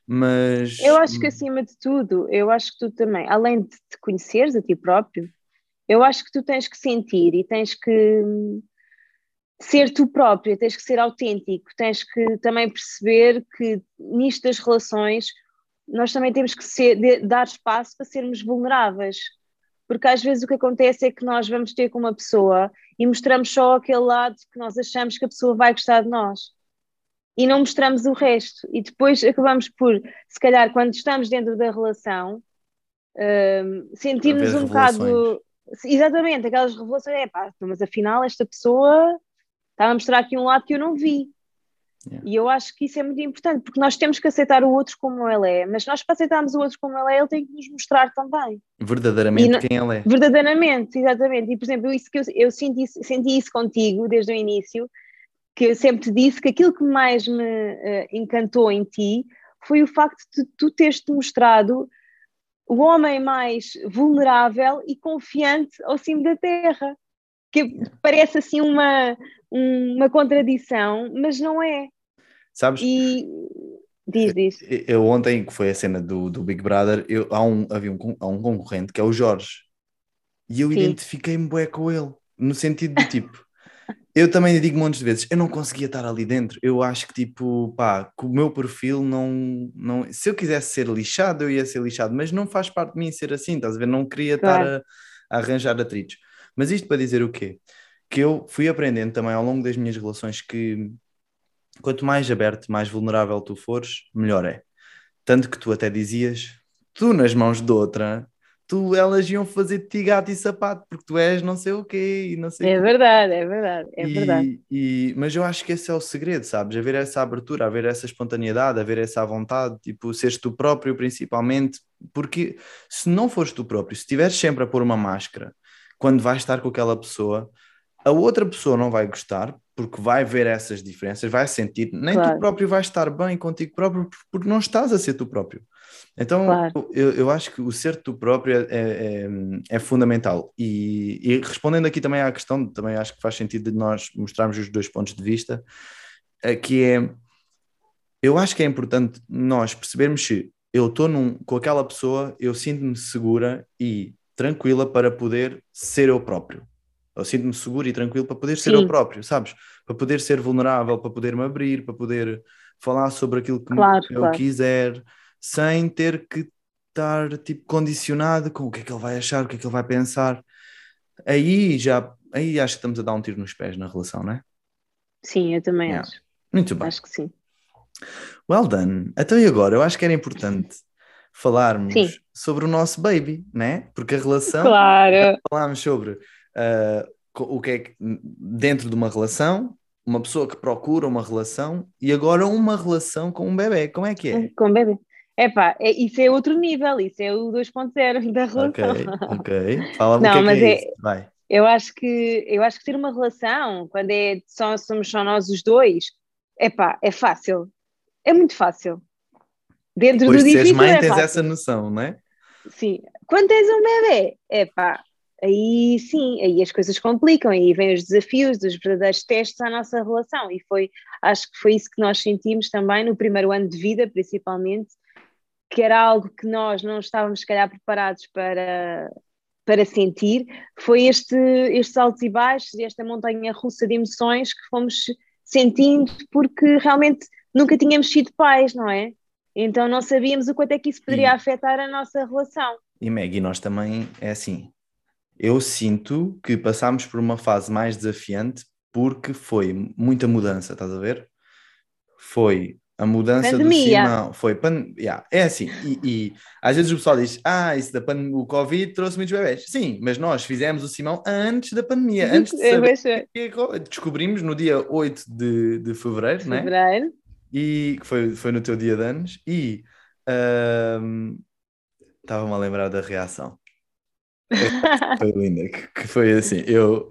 Mas. Eu acho que acima de tudo, eu acho que tu também, além de te conheceres a ti próprio, eu acho que tu tens que sentir e tens que ser tu próprio, tens que ser autêntico, tens que também perceber que nisto das relações nós também temos que ser, de, dar espaço para sermos vulneráveis. Porque às vezes o que acontece é que nós vamos ter com uma pessoa e mostramos só aquele lado que nós achamos que a pessoa vai gostar de nós. E não mostramos o resto. E depois acabamos por, se calhar, quando estamos dentro da relação, uh, sentirmos um bocado. Exatamente, aquelas revelações, é pá, mas afinal esta pessoa Estava a mostrar aqui um lado que eu não vi. Yeah. E eu acho que isso é muito importante, porque nós temos que aceitar o outro como ele é, mas nós para aceitarmos o outro como ele é, ele tem que nos mostrar também. Verdadeiramente e, quem ele é. Verdadeiramente, exatamente. E por exemplo, isso que eu, eu senti, senti isso contigo desde o início, que eu sempre te disse que aquilo que mais me uh, encantou em ti foi o facto de tu teres te mostrado o homem mais vulnerável e confiante ao cimo da terra. Que parece assim uma, uma contradição, mas não é. Sabes? E diz, diz. Eu ontem, que foi a cena do, do Big Brother, eu, há um, havia um, há um concorrente que é o Jorge. E eu identifiquei-me bué com ele, no sentido de tipo. eu também digo montes de vezes, eu não conseguia estar ali dentro. Eu acho que, tipo, pá, com o meu perfil não, não. Se eu quisesse ser lixado, eu ia ser lixado, mas não faz parte de mim ser assim, estás a ver? Não queria claro. estar a, a arranjar atritos. Mas isto para dizer o quê? Que eu fui aprendendo também ao longo das minhas relações que quanto mais aberto, mais vulnerável tu fores, melhor é. Tanto que tu até dizias, tu nas mãos de outra, tu elas iam fazer de ti gato e sapato, porque tu és não sei o quê e não sei É verdade, é verdade, é e, verdade. E, mas eu acho que esse é o segredo, sabes? Haver essa abertura, haver essa espontaneidade, haver essa vontade, tipo, seres tu próprio principalmente, porque se não fores tu próprio, se estiveres sempre a pôr uma máscara, quando vais estar com aquela pessoa, a outra pessoa não vai gostar, porque vai ver essas diferenças, vai sentir, nem claro. tu próprio vais estar bem contigo próprio, porque não estás a ser tu próprio. Então, claro. eu, eu acho que o ser tu próprio é, é, é fundamental. E, e, respondendo aqui também à questão, também acho que faz sentido de nós mostrarmos os dois pontos de vista, é que é, eu acho que é importante nós percebermos se eu estou com aquela pessoa, eu sinto-me segura e tranquila para poder ser eu próprio. Eu sinto-me seguro e tranquilo para poder ser Sim. eu próprio, sabes? Para poder ser vulnerável, para poder me abrir, para poder falar sobre aquilo que claro, eu claro. quiser, sem ter que estar tipo condicionado com o que é que ele vai achar, o que é que ele vai pensar. Aí já, aí acho que estamos a dar um tiro nos pés na relação, não é? Sim, eu também yeah. acho. Muito bem. Acho que sim. Well done. Então e agora? Eu acho que era importante falarmos sim. sobre o nosso baby, né? Porque a relação. Claro. Falámos sobre uh, o que é que, dentro de uma relação, uma pessoa que procura uma relação e agora uma relação com um bebê. Como é que é? Com um bebê. Epá, é, isso é outro nível, isso é o 2.0 da relação. Ok, ok. Fala-me o que é, mas que é, é isso. Vai. Eu acho que eu acho que ter uma relação, quando é só, somos só nós os dois, epá, é fácil. É muito fácil. Dentro Depois do de difícil. mãe, é tens fácil. essa noção, não é? Sim. Quando tens um bebê, epá, aí sim, aí as coisas complicam, aí vêm os desafios dos verdadeiros testes à nossa relação, e foi, acho que foi isso que nós sentimos também no primeiro ano de vida, principalmente, que era algo que nós não estávamos, se calhar, preparados para, para sentir, foi este, estes altos e baixos, esta montanha russa de emoções que fomos sentindo, porque realmente nunca tínhamos sido pais, não é? Então não sabíamos o quanto é que isso poderia e, afetar a nossa relação. E Maggie, nós também, é assim, eu sinto que passámos por uma fase mais desafiante porque foi muita mudança, estás a ver? Foi a mudança Pandemia. do Simão, foi pan... yeah, é assim, e, e, às vezes o pessoal diz, ah, isso da pan... o Covid trouxe muitos bebés. Sim, mas nós fizemos o Simão antes da pandemia, antes de saber descobrimos no dia 8 de, de fevereiro, né? fevereiro. E foi, foi no teu dia de anos, e estava-me a lembrar da reação. Foi linda, que, que foi assim, eu...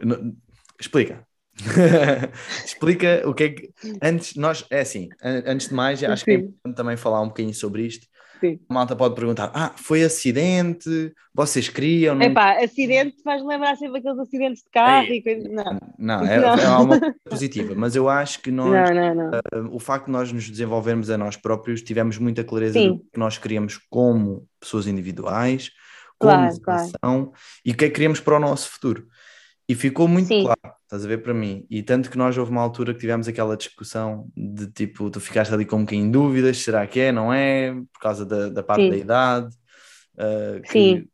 Explica. [laughs] Explica o que é que. Antes, nós, é assim, antes de mais, acho Sim. que é importante também falar um bocadinho sobre isto. Sim. A malta pode perguntar: ah, foi acidente? Vocês queriam? Não... Epá, acidente faz lembrar sempre aqueles acidentes de carro e coisas. Não, não, é, não. é uma coisa positiva, mas eu acho que nós, não, não, uh, o facto de nós nos desenvolvermos a nós próprios, tivemos muita clareza Sim. do que nós queríamos como pessoas individuais, como claro, claro. e o que é que queríamos para o nosso futuro. E ficou muito Sim. claro, estás a ver para mim. E tanto que nós houve uma altura que tivemos aquela discussão de tipo, tu ficaste ali com um bocadinho em dúvidas, será que é, não é? Por causa da, da parte Sim. da idade. Uh, Sim.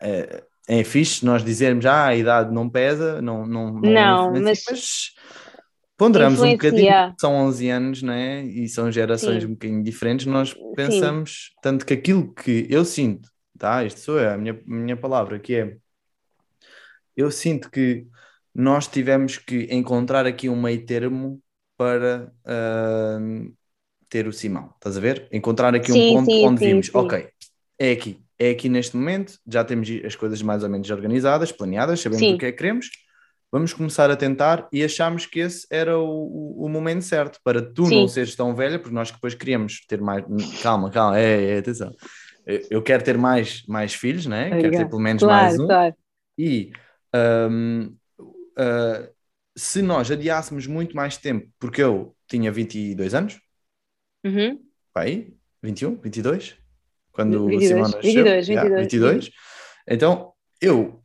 É, é fixe nós dizermos, ah, a idade não pesa, não... Não, não, não mas... mas... Ponderamos um bocadinho, são 11 anos, né? E são gerações Sim. um bocadinho diferentes. Nós pensamos, tanto que aquilo que eu sinto, tá? Isto sou eu, a minha, minha palavra, que é eu sinto que nós tivemos que encontrar aqui um meio termo para uh, ter o Simão, estás a ver? Encontrar aqui sim, um ponto sim, onde sim, vimos, ok, é aqui, é aqui neste momento, já temos as coisas mais ou menos organizadas, planeadas, sabemos o que é que queremos, vamos começar a tentar e achamos que esse era o, o, momento certo para tu não seres tão velha, porque nós depois queríamos ter mais. Calma, calma, é, é atenção. Eu quero ter mais, mais filhos, né? Quero ter pelo menos claro, mais um. Claro. E um, uh, se nós adiássemos muito mais tempo, porque eu tinha 22 anos, uhum. aí, 21, 22, quando 22, o Simão nasceu, 22, 22, yeah, 22. Então, eu,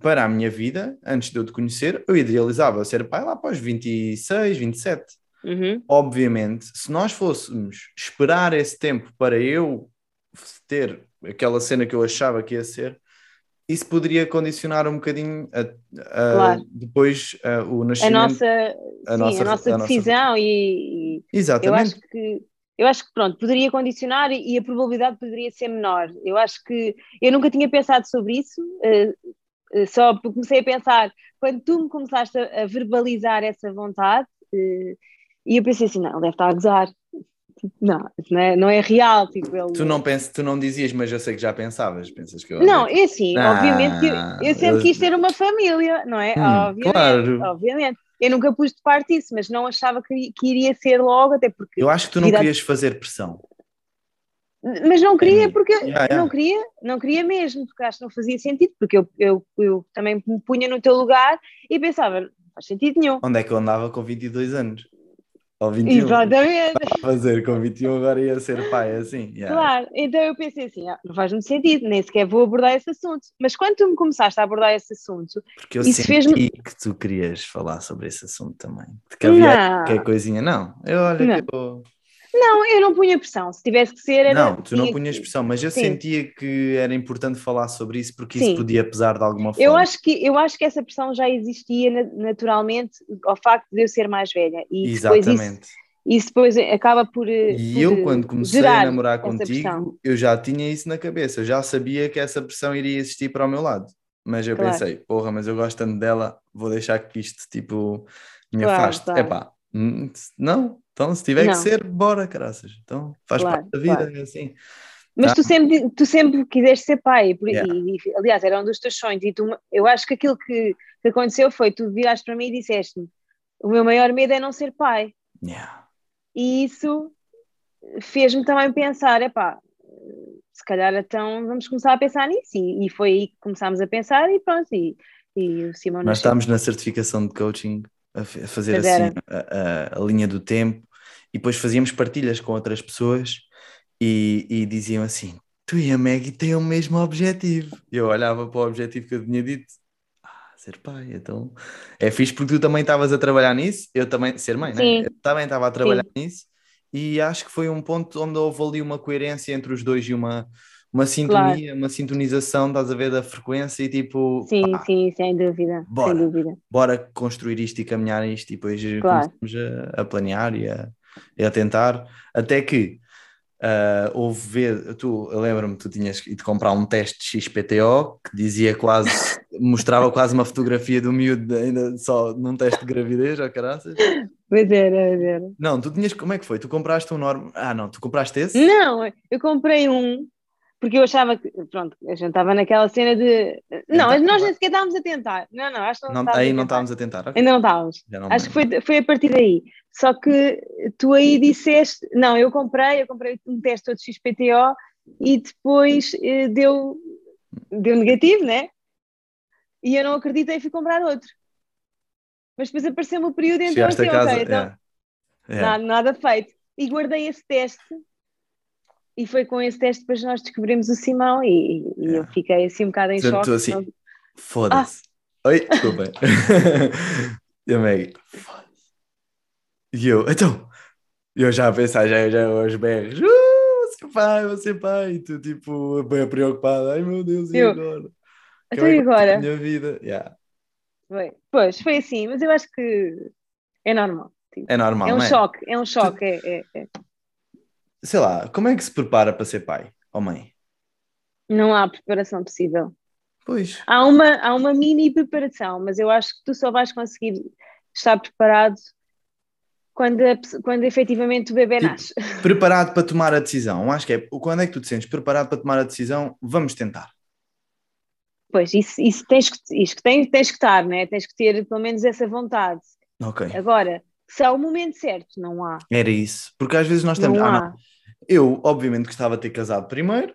para a minha vida, antes de eu te conhecer, eu idealizava ser pai lá após 26, 27. Uhum. Obviamente, se nós fôssemos esperar esse tempo para eu ter aquela cena que eu achava que ia ser, isso poderia condicionar um bocadinho a, a, claro. depois a, o nascimento. A nossa, a sim, nossa, a nossa decisão nossa... E, e, Exatamente. Eu acho que eu acho que pronto, poderia condicionar e, a probabilidade poderia ser menor. Eu acho que eu nunca tinha pensado sobre isso, uh, uh, só comecei a pensar quando tu me começaste a, verbalizar essa vontade, uh, e eu pensei assim, não, deve estar a gozar, não, não é, não é real. Tipo, ele... tu, não pensas, tu não dizias, mas eu sei que já pensavas. Pensas que eu... Não, é assim, ah, obviamente eu, eu sempre eu... quis ter uma família, não é? Hum, obviamente, claro. obviamente. Eu nunca pus de parte isso, mas não achava que, que iria ser logo, até porque. Eu acho que tu não querias fazer pressão. Mas não queria, porque yeah, yeah. não queria, não queria mesmo, porque acho que não fazia sentido, porque eu, eu, eu também me punha no teu lugar e pensava, não faz sentido nenhum. Onde é que eu andava com 22 anos? Ou 21. Exatamente. fazer com 21 agora ia ser pai, assim. Yeah. Claro, então eu pensei assim, ah, não faz muito sentido, nem sequer vou abordar esse assunto. Mas quando tu me começaste a abordar esse assunto, porque eu senti que tu querias falar sobre esse assunto também. Que havia não. qualquer coisinha, não. Eu olha não. que eu não, eu não punha pressão. Se tivesse que ser, era. Não, tu não punhas pressão, mas eu Sim. sentia que era importante falar sobre isso porque Sim. isso podia pesar de alguma forma. Eu acho, que, eu acho que essa pressão já existia naturalmente ao facto de eu ser mais velha. E Exatamente. Isso, isso depois acaba por. E por eu, quando comecei a namorar contigo, pressão. eu já tinha isso na cabeça, eu já sabia que essa pressão iria existir para o meu lado. Mas eu claro. pensei, porra, mas eu gosto tanto dela, vou deixar que isto tipo me claro, afaste. Claro. Epá, não, então, se tiver não. que ser, bora, caraças. Então, faz claro, parte da vida, claro. é assim. Mas tu, sempre, tu sempre quiseste ser pai, por, yeah. e, aliás, era um dos teus sonhos. E tu, eu acho que aquilo que, que aconteceu foi: tu viraste para mim e disseste-me: o meu maior medo é não ser pai. Yeah. E isso fez-me também pensar: epá, se calhar então vamos começar a pensar nisso. E, e foi aí que começámos a pensar, e pronto. E, e o Simão Nós estamos na certificação de coaching a fazer Mas assim a, a, linha do tempo e depois fazíamos partilhas com outras pessoas e, e diziam assim: Tu e a Maggie têm o mesmo objetivo. Eu olhava para o objetivo que eu tinha dito: Ah, ser pai, então é fixe porque tu também estavas a trabalhar nisso, eu também, ser mãe, né? Eu também estava a trabalhar Sim. nisso e acho que foi um ponto onde houve ali uma coerência entre os dois e uma, uma sintonia, claro. uma sintonização, estás a ver, da frequência e tipo. Sim, pá, sim, sem dúvida. Bora, sem dúvida. bora construir isto e caminhar isto e depois claro. começamos a, a planear e a, e a tentar, até que Uh, houve ver, tu, lembro-me, tu tinhas ido comprar um teste XPTO que dizia quase, [laughs] mostrava quase uma fotografia do miúdo ainda só num teste de gravidez, ou caraças. Pois era, era. Não, tu tinhas, como é que foi? Tu compraste um normal, ah não, tu compraste esse? Não, eu comprei um porque eu achava que, pronto, a gente estava naquela cena de. Não, então, nós nem sequer estávamos a tentar. Não, não, acho que não, não Aí não estávamos a tentar. Okay. Ainda não estávamos. Não acho que foi, foi a partir daí. Só que tu aí disseste. Não, eu comprei, eu comprei um teste todo XPTO e depois eh, deu, deu negativo, né? E eu não acreditei e fui comprar outro. Mas depois apareceu-me o período então Chegaste assim, a casa, então. Yeah. Nada, nada feito. E guardei esse teste e foi com esse teste depois nós descobrimos o Simão e, e é. eu fiquei assim um bocado em choque. Tu assim, foda-se. Ah. Oi, desculpem. e a Maggie, foda-se. E eu, então, eu já a pensar, já, já aos berros, uh, você pai, você pai, e tu tipo, bem preocupado, ai meu Deus, e eu, agora? Então é e agora? Minha vida, yeah. Foi. Pois, foi assim, mas eu acho que é normal. Tipo, é normal, É um é? choque, é um choque, tu... é, é, é sei lá, como é que se prepara para ser pai ou mãe? Não há preparação possível. Pois. Há uma, há uma mini preparação, mas eu acho que tu só vais conseguir estar preparado quando, quando efetivamente o bebê tipo, nasce. [laughs] Preparado para tomar a decisão. Acho que é quando é que tu te sentes preparado para tomar a decisão? Vamos tentar. Pois, isso, isso tens, que, isso tens, tens que estar, né? tens que ter pelo menos essa vontade. Ok. Agora, se há o momento certo, não há. Era isso, porque às vezes nós estamos. Não ah, não. Eu, obviamente, gostava de ter casado primeiro.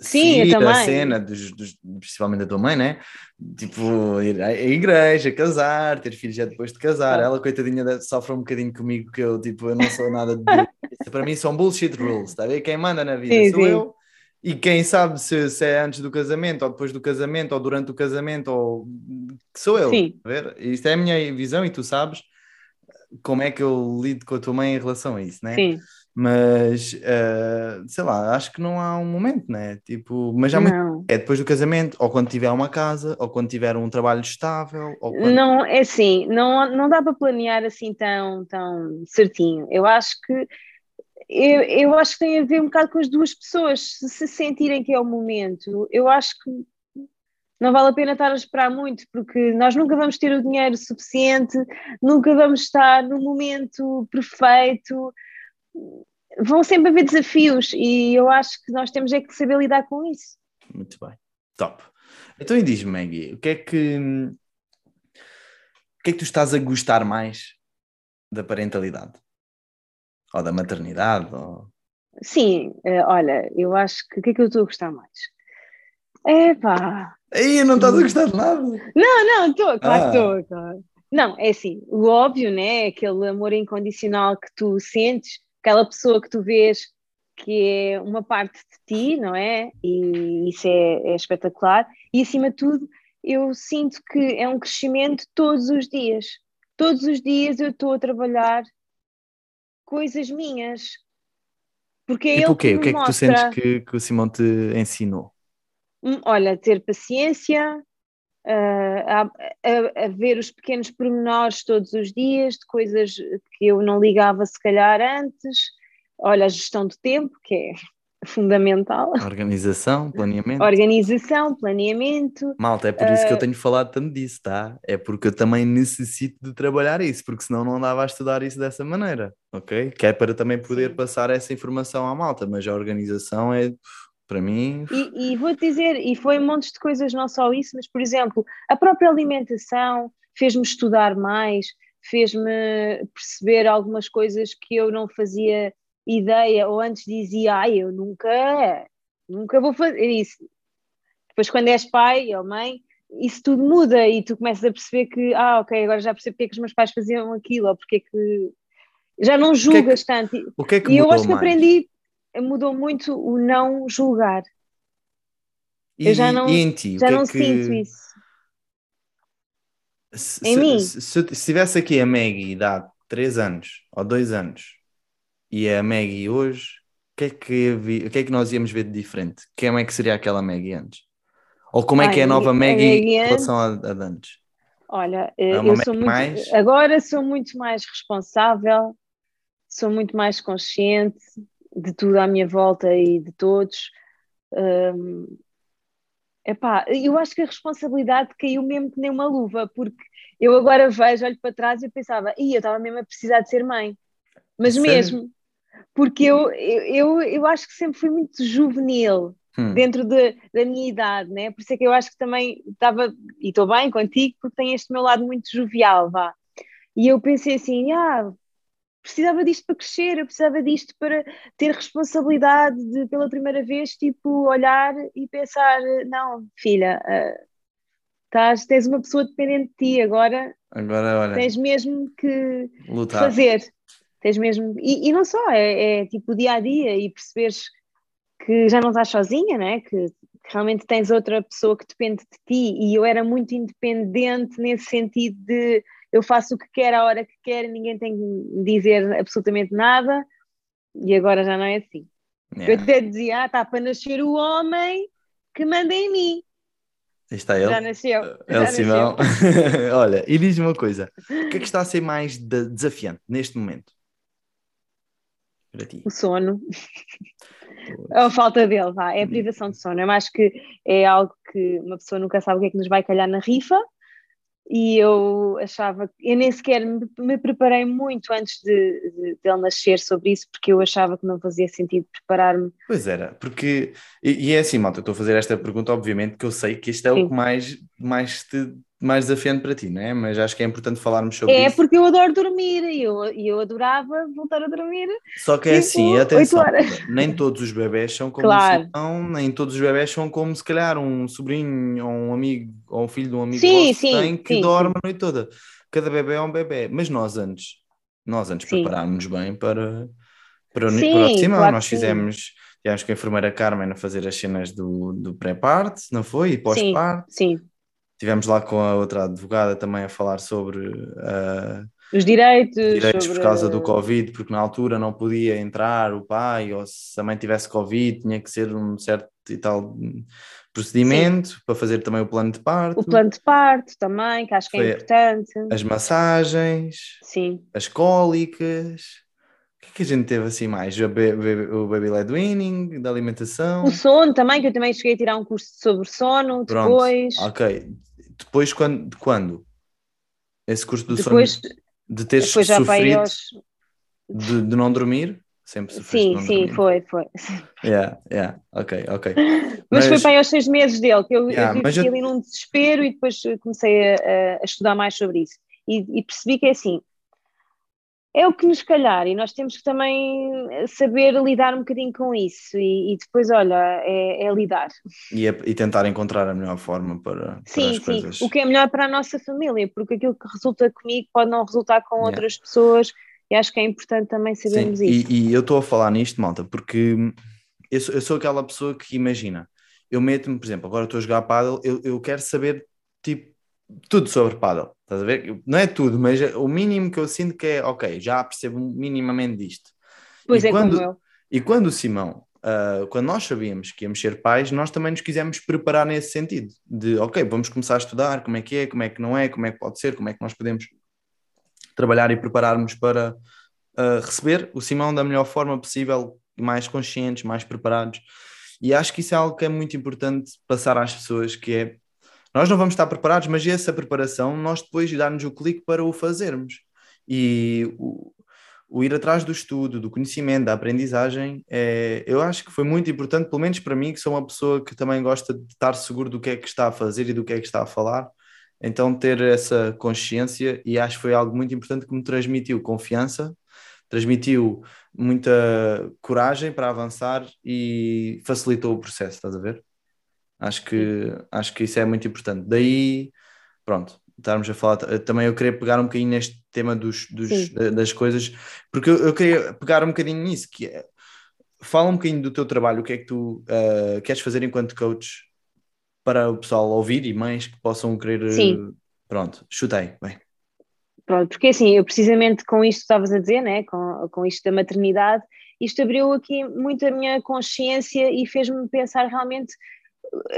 Sim, eu também. a cena, dos, dos, principalmente da tua mãe, né? Tipo, ir à igreja, casar, ter filhos já depois de casar. Ela, coitadinha, sofre um bocadinho comigo, que eu, tipo, eu não sou nada de. [laughs] Para mim são bullshit rules, está a ver? Quem manda na vida sim, sou sim. eu. E quem sabe se, se, é antes do casamento, ou depois do casamento, ou durante o casamento, ou sou eu. Sim. A ver? Isto é a minha visão e tu sabes como é que eu lido com a tua mãe em relação a isso, né? Sim. Mas, uh, sei lá, acho que não há um momento, né? Tipo, mas já muito, é depois do casamento, ou quando tiver uma casa, ou quando tiver um trabalho estável. Quando... Não, é assim, não, não dá para planear assim tão, tão certinho. Eu acho que eu, eu acho que tem a ver um bocado com as duas pessoas, se, se sentirem que é o momento. Eu acho que não vale a pena estar a esperar muito, porque nós nunca vamos ter o dinheiro suficiente, nunca vamos estar no momento perfeito. Vão sempre haver desafios e eu acho que nós temos é que saber lidar com isso. Muito bem, top. Então e diz-me, Maggie, o que é que o que é que tu estás a gostar mais da parentalidade? Ou da maternidade? Ou... Sim, eh, olha, eu acho que o que é que eu estou a gostar mais? É pá, Aí não estás a gostar de nada? Não, não, estou, claro Ah. que estou. claro. Não, é assim, o óbvio, né? Aquele amor incondicional que tu sentes, aquela pessoa que tu vês que é uma parte de ti, não é? E isso é, é espetacular. E acima de tudo, eu sinto que é um crescimento todos os dias. Todos os dias eu estou a trabalhar coisas minhas. Porque é Tipo ele o quê? que O que é que tu mostra. sentes que, que o Simão te ensinou? Hum, Olha, ter paciência, a, a- a ver os pequenos pormenores todos os dias, de coisas que eu não ligava se calhar antes. Olha, a gestão do tempo, que é [laughs] fundamental. Organização, planeamento. Organização, planeamento. Malta, é por isso Ah. que eu tenho falado tanto disso, tá? É porque eu também necessito de trabalhar isso, porque senão não andava a estudar isso dessa maneira, ok? Que é para também poder passar essa informação à malta, mas a organização é, para mim, E, e vou-te dizer, e foi um monte de coisas, não só isso, mas, por exemplo, a própria alimentação fez-me estudar mais, fez-me perceber algumas coisas que eu não fazia ideia, ou antes dizia, ai, eu nunca, nunca vou fazer isso. Depois, quando és pai ou mãe, isso tudo muda e tu começas a perceber que, ah, ok, agora já percebo porque é que os meus pais faziam aquilo, ou porque é que. Já não que é que- julgas tanto. E- o que é que e eu acho que mais? aprendi, mudou muito o não julgar. E, eu já não- em ti, Já é não que... sinto isso. Se, Em se- mim? se, se eu tivesse aqui a Maggie há 3 anos ou 2 anos e a Maggie hoje, o que, é que, o que é que nós íamos ver de diferente? Quem é que seria aquela Maggie antes? Ou como é que é a nova Maggie, Maggie em relação a, a antes? Olha, é eu sou muito, mais... agora sou muito mais responsável, sou muito mais consciente de tudo à minha volta e de todos. Um, epá, eu acho que a responsabilidade caiu mesmo que nem uma luva, porque eu agora vejo, olho para trás e pensava, e eu estava mesmo a precisar de ser mãe, mas Sério? mesmo, porque eu, eu, eu acho que sempre fui muito juvenil, hum. dentro de, da minha idade, né? Por isso é que eu acho que também estava, e estou bem contigo, porque tem este meu lado muito jovial, vá. E eu pensei assim, ah, precisava disto para crescer, eu precisava disto para ter responsabilidade de, pela primeira vez, tipo, olhar e pensar, não, filha, uh, estás, tens uma pessoa dependente de ti, agora, agora olha, tens mesmo que lutar. fazer. Tens mesmo, e, e não só, é, é, tipo o dia a dia e perceberes que já não estás sozinha, né? que, que realmente tens outra pessoa que depende de ti. E eu era muito independente nesse sentido de eu faço o que quero à hora que quero, ninguém tem que dizer absolutamente nada. E agora já não é assim. Yeah. Eu até dizia, ah, está para nascer o homem que manda em mim. Está ele. Já nasceu. É o Simão. [laughs] Olha, e diz-me uma coisa: o que é que está a ser mais desafiante neste momento? Para ti? O sono. A falta dele, vá, é a privação de sono. Eu acho que é algo que uma pessoa nunca sabe o que é que nos vai calhar na rifa. E eu achava, eu nem sequer me, me preparei muito antes de, de, de, ele nascer sobre isso, porque eu achava que não fazia sentido preparar-me. Pois era, porque, e, e é assim, malta, eu estou a fazer esta pergunta, obviamente, que eu sei que isto é Sim. o que mais, mais te mais desafiante para ti, não é? Mas acho que é importante falarmos sobre é isso. É porque eu adoro dormir e eu, eu adorava voltar a dormir. Só que é tipo, assim, atenção, nem todos os bebés são como claro. são, nem todos os bebés são como se calhar um sobrinho ou um amigo ou um filho de um amigo sim, sim, tem que sim, dorme sim. a noite toda. Cada bebê é um bebê, mas nós antes, nós antes preparámos-nos bem para, para, sim, para o cima, claro nós fizemos, tivemos com a enfermeira Carmen a fazer as cenas do, do pré-parte, não foi? E pós-parte. Sim, sim.Tivemos lá com a outra advogada também a falar sobre uh, os direitos, direitos sobre... por causa do Covid, porque na altura não podia entrar o pai, ou se a mãe tivesse Covid, tinha que ser um certo e tal procedimento Sim. para fazer também o plano de parto. O plano de parto também, que acho que é importante. As massagens, Sim. as cólicas. O que é que a gente teve assim mais? O baby, o baby led weaning, da alimentação. O sono também, que eu também cheguei a tirar um curso sobre sono Pronto, depois. Ok. Depois, quando, de quando? Esse curso do depois, sono? De teres sofrido aos... de, de, não dormir? Sempre Sim, sim, dormir. foi, foi. Yeah, yeah, ok, ok. Mas, [laughs] mas foi para aí aos seis meses dele, que eu, yeah, eu... ali num desespero e depois comecei a, a estudar mais sobre isso. E, e percebi que é assim, é o que nos calhar e nós temos que também saber lidar um bocadinho com isso e, e depois, olha, é, é lidar. E, e, tentar encontrar a melhor forma para, sim, as sim. coisas. o que é melhor para a nossa família, porque aquilo que resulta comigo pode não resultar com yeah. outras pessoas e acho que é importante também sabermos sim. isso. E, e eu estou a falar nisto, malta, porque eu sou, eu sou aquela pessoa que imagina, eu meto-me, por exemplo, agora estou a jogar paddle, eu, eu quero saber, tipo, tudo sobre paddle, estás a ver? Não é tudo, mas o mínimo que eu sinto que é, ok, já percebo minimamente disto. Pois e é, quando, como eu. E quando o Simão, uh, quando nós sabíamos que íamos ser pais, nós também nos quisemos preparar nesse sentido, de, ok, vamos começar a estudar como é que é, como é que não é, como é que pode ser, como é que nós podemos trabalhar e prepararmos para uh, receber o Simão da melhor forma possível, mais conscientes, mais preparados. E acho que isso é algo que é muito importante passar às pessoas, que é nós não vamos estar preparados, mas essa preparação nós depois dar-nos o clique para o fazermos. E o, o, ir atrás do estudo, do conhecimento, da aprendizagem, é, eu acho que foi muito importante, pelo menos para mim, que sou uma pessoa que também gosta de estar seguro do que é que está a fazer e do que é que está a falar. Então, ter essa consciência, e acho que foi algo muito importante que me transmitiu confiança, transmitiu muita coragem para avançar e facilitou o processo, estás a ver? Acho que, acho que isso é muito importante. Daí, pronto, estarmos a falar. Também eu queria pegar um bocadinho neste tema dos, dos das coisas, porque eu, eu, queria pegar um bocadinho nisso, que é, fala um bocadinho do teu trabalho, o que é que tu uh, queres fazer enquanto coach para o pessoal ouvir e mães que possam querer. Sim. Pronto, chutei, bem. pronto, porque assim, eu precisamente com isto que estavas a dizer, né, com, com isto da maternidade, isto abriu aqui muito a minha consciência e fez-me pensar realmente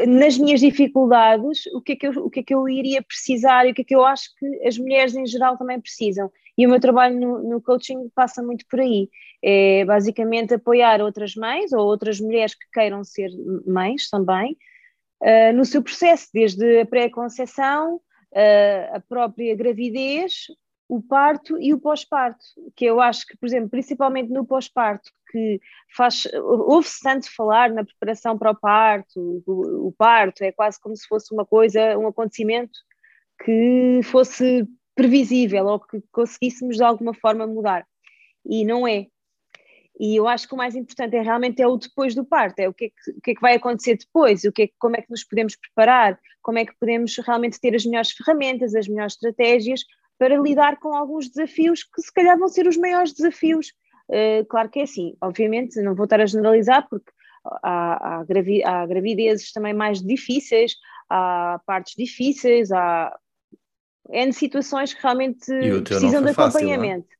nas minhas dificuldades, o que, é que eu, o que é que eu iria precisar e o que é que eu acho que as mulheres em geral também precisam. E o meu trabalho no, no coaching passa muito por aí. É basicamente apoiar outras mães ou outras mulheres que queiram ser mães também, uh, no seu processo, desde a pré-conceição, uh, a própria gravidez, o parto e o pós-parto, que eu acho que, por exemplo, principalmente no pós-parto, que faz, ouve-se tanto falar na preparação para o parto, o, o, parto é quase como se fosse uma coisa, um acontecimento que fosse previsível ou que conseguíssemos de alguma forma mudar. E não é. E eu acho que o mais importante é realmente é o depois do parto, é o que é que, que, é que vai acontecer depois, o que é, como é que nos podemos preparar, como é que podemos realmente ter as melhores ferramentas, as melhores estratégias para lidar com alguns desafios que se calhar vão ser os maiores desafios Uh, claro que é assim, obviamente não vou estar a generalizar porque há, há, gravi há gravidezes também mais difíceis, há partes difíceis, há N situações que realmente precisam de acompanhamento. Fácil,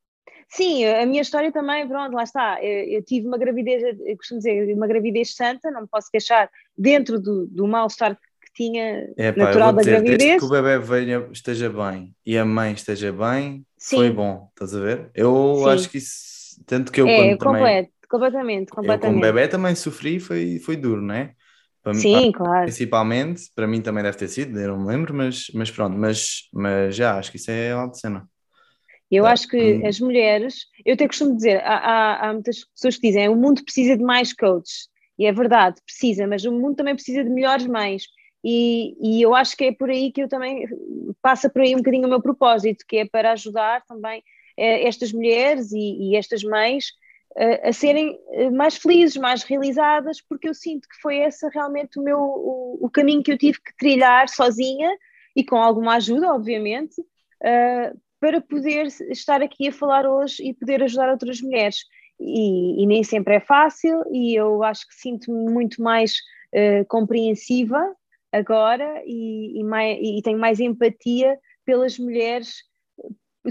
Sim, a minha história também, pronto, lá está. Eu, eu, tive uma gravidez, eu costumo dizer, uma gravidez santa, não me posso queixar, dentro do, do mal-estar tinha é, pá, natural da dizer, gravidez. Desde que o bebê venha, esteja bem e a mãe esteja bem, Sim. foi bom, estás a ver? Eu Sim. acho que isso tanto que eu é, quando completo, também, completamente, completamente. Eu como bebê também sofri, foi, foi duro, não é? Para Sim, mim, claro. Principalmente, para mim também deve ter sido, eu não me lembro, mas, mas pronto, mas, mas já acho que isso é alta cena. Eu é, acho que hum. as mulheres, eu até costumo dizer, há, há, há, muitas pessoas que dizem o mundo precisa de mais coaches, e é verdade, precisa, mas o mundo também precisa de melhores mães, e, e eu acho que é por aí que eu também, passa por aí um bocadinho o meu propósito, que é para ajudar também eh, estas mulheres e, e estas mães eh, a serem eh, mais felizes, mais realizadas, porque eu sinto que foi esse realmente o meu o, o caminho que eu tive que trilhar sozinha e com alguma ajuda, obviamente, para poder estar aqui a falar hoje e poder ajudar outras mulheres. E, e nem sempre é fácil, e eu acho que sinto-me muito mais compreensiva agora e, e, mais, e tenho mais empatia pelas mulheres,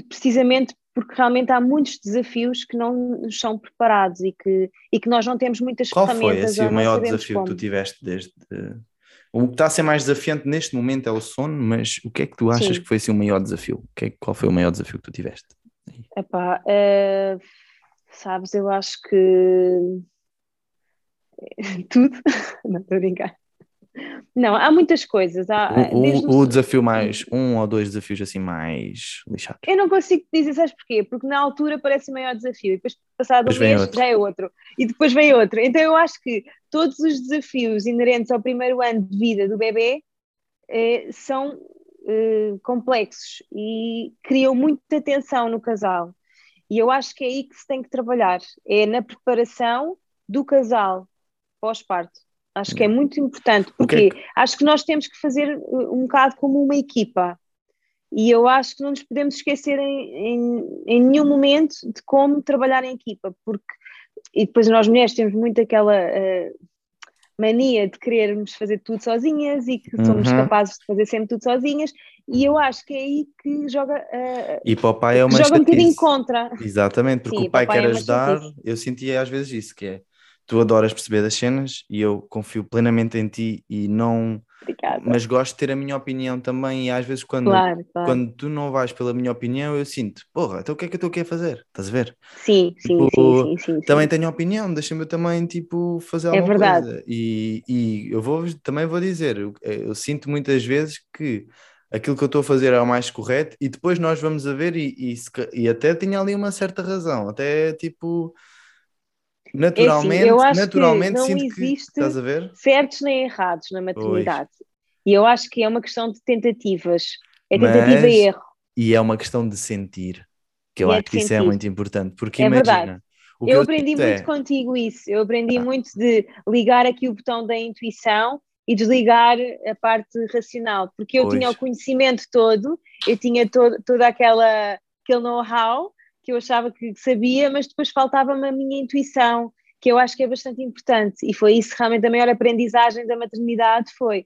precisamente porque realmente há muitos desafios que não nos são preparados e que, e que nós não temos muitas Qual ferramentas. Qual foi assim, o maior desafio como. que tu tiveste desde. O que está a ser mais desafiante neste momento é o sono, mas o que é que tu achas Sim. que foi assim, o maior desafio? O que é, qual foi o maior desafio que tu tiveste? Epá, uh, sabes, eu acho que [laughs] tudo, [laughs] não estou a brincar. Não, há muitas coisas. Há, o, o, o, desafio mais, um ou dois desafios assim mais lixados. Eu não consigo dizer, sabes porquê? Porque na altura parece o maior desafio e depois passado um mês já é outro e depois vem outro. Então eu acho que todos os desafios inerentes ao primeiro ano de vida do bebê eh, são eh, complexos e criam muita tensão no casal. E eu acho que é aí que se tem que trabalhar, é na preparação do casal pós-parto. Acho que é muito importante, porque. É acho que nós temos que fazer uh, um bocado como uma equipa. E eu acho que não nos podemos esquecer em, em, em nenhum momento de como trabalhar em equipa, porque e depois nós mulheres temos muito aquela uh, mania de querermos fazer tudo sozinhas e que uhum. somos capazes de fazer sempre tudo sozinhas, e eu acho que é aí que joga. Uh, e para o pai é uma joga um bocadinho contra. Exatamente, porque Sim, o pai, pai quer é ajudar, eu sentia às vezes isso, que é tu adoras perceber das cenas e eu confio plenamente em ti e não. Obrigada. Mas gosto de ter a minha opinião também, e às vezes, quando, claro, claro. quando tu não vais pela minha opinião, eu sinto, porra, então o que é que eu estou aqui a fazer? Estás a ver? Sim, tipo, sim, sim, sim, Também tenho opinião, deixa-me também, tipo, fazer é alguma verdade. coisa. E, e eu vou, também vou dizer, eu, eu sinto muitas vezes que aquilo que eu estou a fazer é o mais correto, e depois nós vamos a ver, e, e, e até tinha ali uma certa razão, até tipo naturalmente, é assim, naturalmente não existe que, estás a ver? certos nem errados na maternidade. Pois. E eu acho que é uma questão de tentativas. É tentativa e erro. E é uma questão de sentir. Que eu e é acho é que isso é muito importante. Porque é imagina. Verdade. eu, aprendi muito é... contigo isso. Eu aprendi ah. muito de ligar aqui o botão da intuição e desligar a parte racional, porque eu pois. tinha o conhecimento todo, eu tinha todo, toda aquela aquele know-how, que eu achava que sabia, mas depois faltava-me a minha intuição, que eu acho que é bastante importante. E foi isso realmente a maior aprendizagem da maternidade foi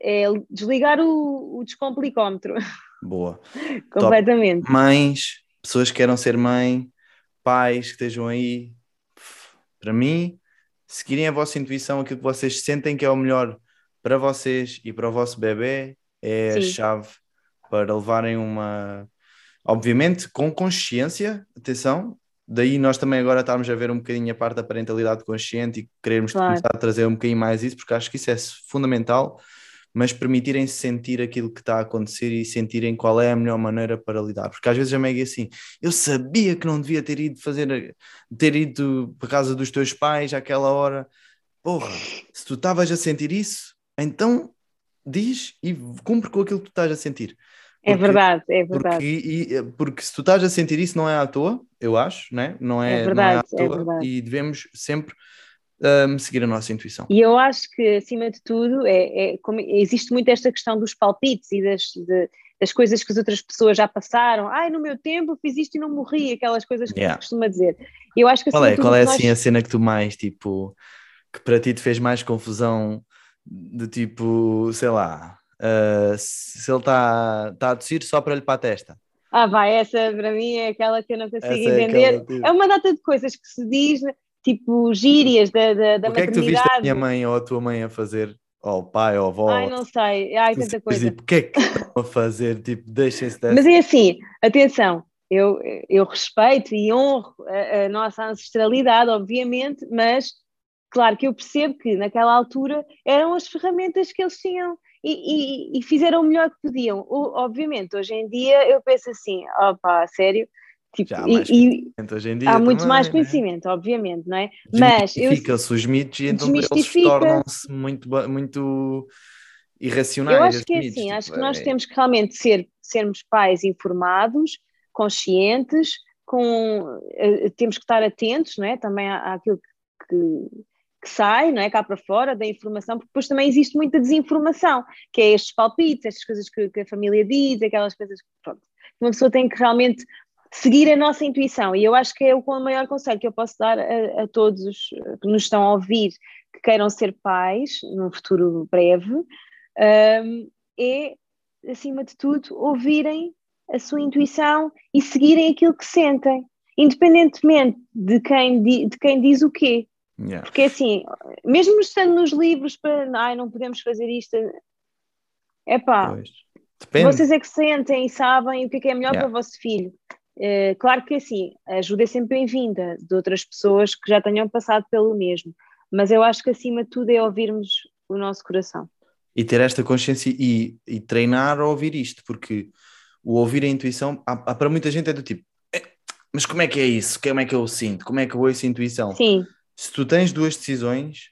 é, desligar o, o descomplicómetro. Boa. [laughs] Completamente. Top. Mães, pessoas que queiram ser mãe, pais que estejam aí. Para mim, seguirem a vossa intuição, aquilo que vocês sentem que é o melhor para vocês e para o vosso bebê, é Sim. a chave para levarem uma. Obviamente, com consciência, atenção, daí nós também agora estamos a ver um bocadinho a parte da parentalidade consciente e queremos claro. começar a trazer um bocadinho mais isso, porque acho que isso é fundamental, mas permitirem-se sentir aquilo que está a acontecer e sentirem qual é a melhor maneira para lidar. Porque às vezes a Meg é assim, eu sabia que não devia ter ido fazer, ter ido para casa dos teus pais àquela hora. Porra, se tu estavas a sentir isso, então diz e cumpre com aquilo que tu estás a sentir. É porque, é verdade, é verdade. Porque, e, porque se tu estás a sentir isso, não é à toa, eu acho, né? não é, é verdade, não é à toa, é verdade. e devemos sempre um, seguir a nossa intuição. E eu acho que, acima de tudo, é, é como, existe muito esta questão dos palpites e das, de, das coisas que as outras pessoas já passaram. Ai, no meu tempo fiz isto e não morri, aquelas coisas que yeah. se costuma dizer. Eu acho que, qual é, qual é nós... assim a cena que tu mais, tipo, que para ti te fez mais confusão, de tipo, sei lá, uh, se ele está tá a tossir só para lhe para a testa. Ah, vai, essa para mim é aquela que eu não consigo essa é entender. É, é, uma data de coisas que se diz, tipo gírias da, da, da O que é que tu viste a minha mãe ou a tua mãe a fazer? Ou o pai ou a avó? Ai, não sei, ai, tanta coisa. Tipo, o que é que estão a fazer? Tipo, deixem-se dessa. Mas é assim, atenção, eu, eu respeito e honro a, a nossa ancestralidade, obviamente, mas claro que eu percebo que naquela altura eram as ferramentas que eles tinham e, e, e, fizeram o melhor que podiam. O, obviamente, hoje em dia eu penso assim, opa, sério, tipo, Já há mais e, hoje em dia há muito também, mais né? conhecimento, obviamente, não é? Mas Desmistifica-se os mitos e então eles tornam-se muito, muito irracionais. Eu acho que é assim, tipo, acho que nós é... temos que realmente ser, sermos pais informados, conscientes, com, uh, temos que estar atentos, não é? Também àquilo que, que que sai, não é, cá para fora da informação, porque depois também existe muita desinformação, que é estes palpites, estas coisas que, que a família diz, aquelas coisas que, pronto, uma pessoa tem que realmente seguir a nossa intuição, e eu acho que é o maior conselho que eu posso dar a, a todos os que nos estão a ouvir, que queiram ser pais, num futuro breve, um, é, acima de tudo, ouvirem a sua intuição e seguirem aquilo que sentem, independentemente de quem, de quem diz o quê. Yeah. Porque assim, mesmo estando nos livros para ai, não podemos fazer isto, é pá, vocês é que sentem e sabem o que é, que é melhor yeah. para o vosso filho. Uh, claro que assim, a ajuda é sempre bem-vinda de outras pessoas que já tenham passado pelo mesmo, mas eu acho que acima de tudo é ouvirmos o nosso coração. E ter esta consciência e, e treinar a ouvir isto, porque o ouvir a intuição, há, há para muita gente é do tipo, eh, mas como é que é isso? Como é que eu sinto? Como é que eu ouço a intuição? Sim se tu tens duas decisões,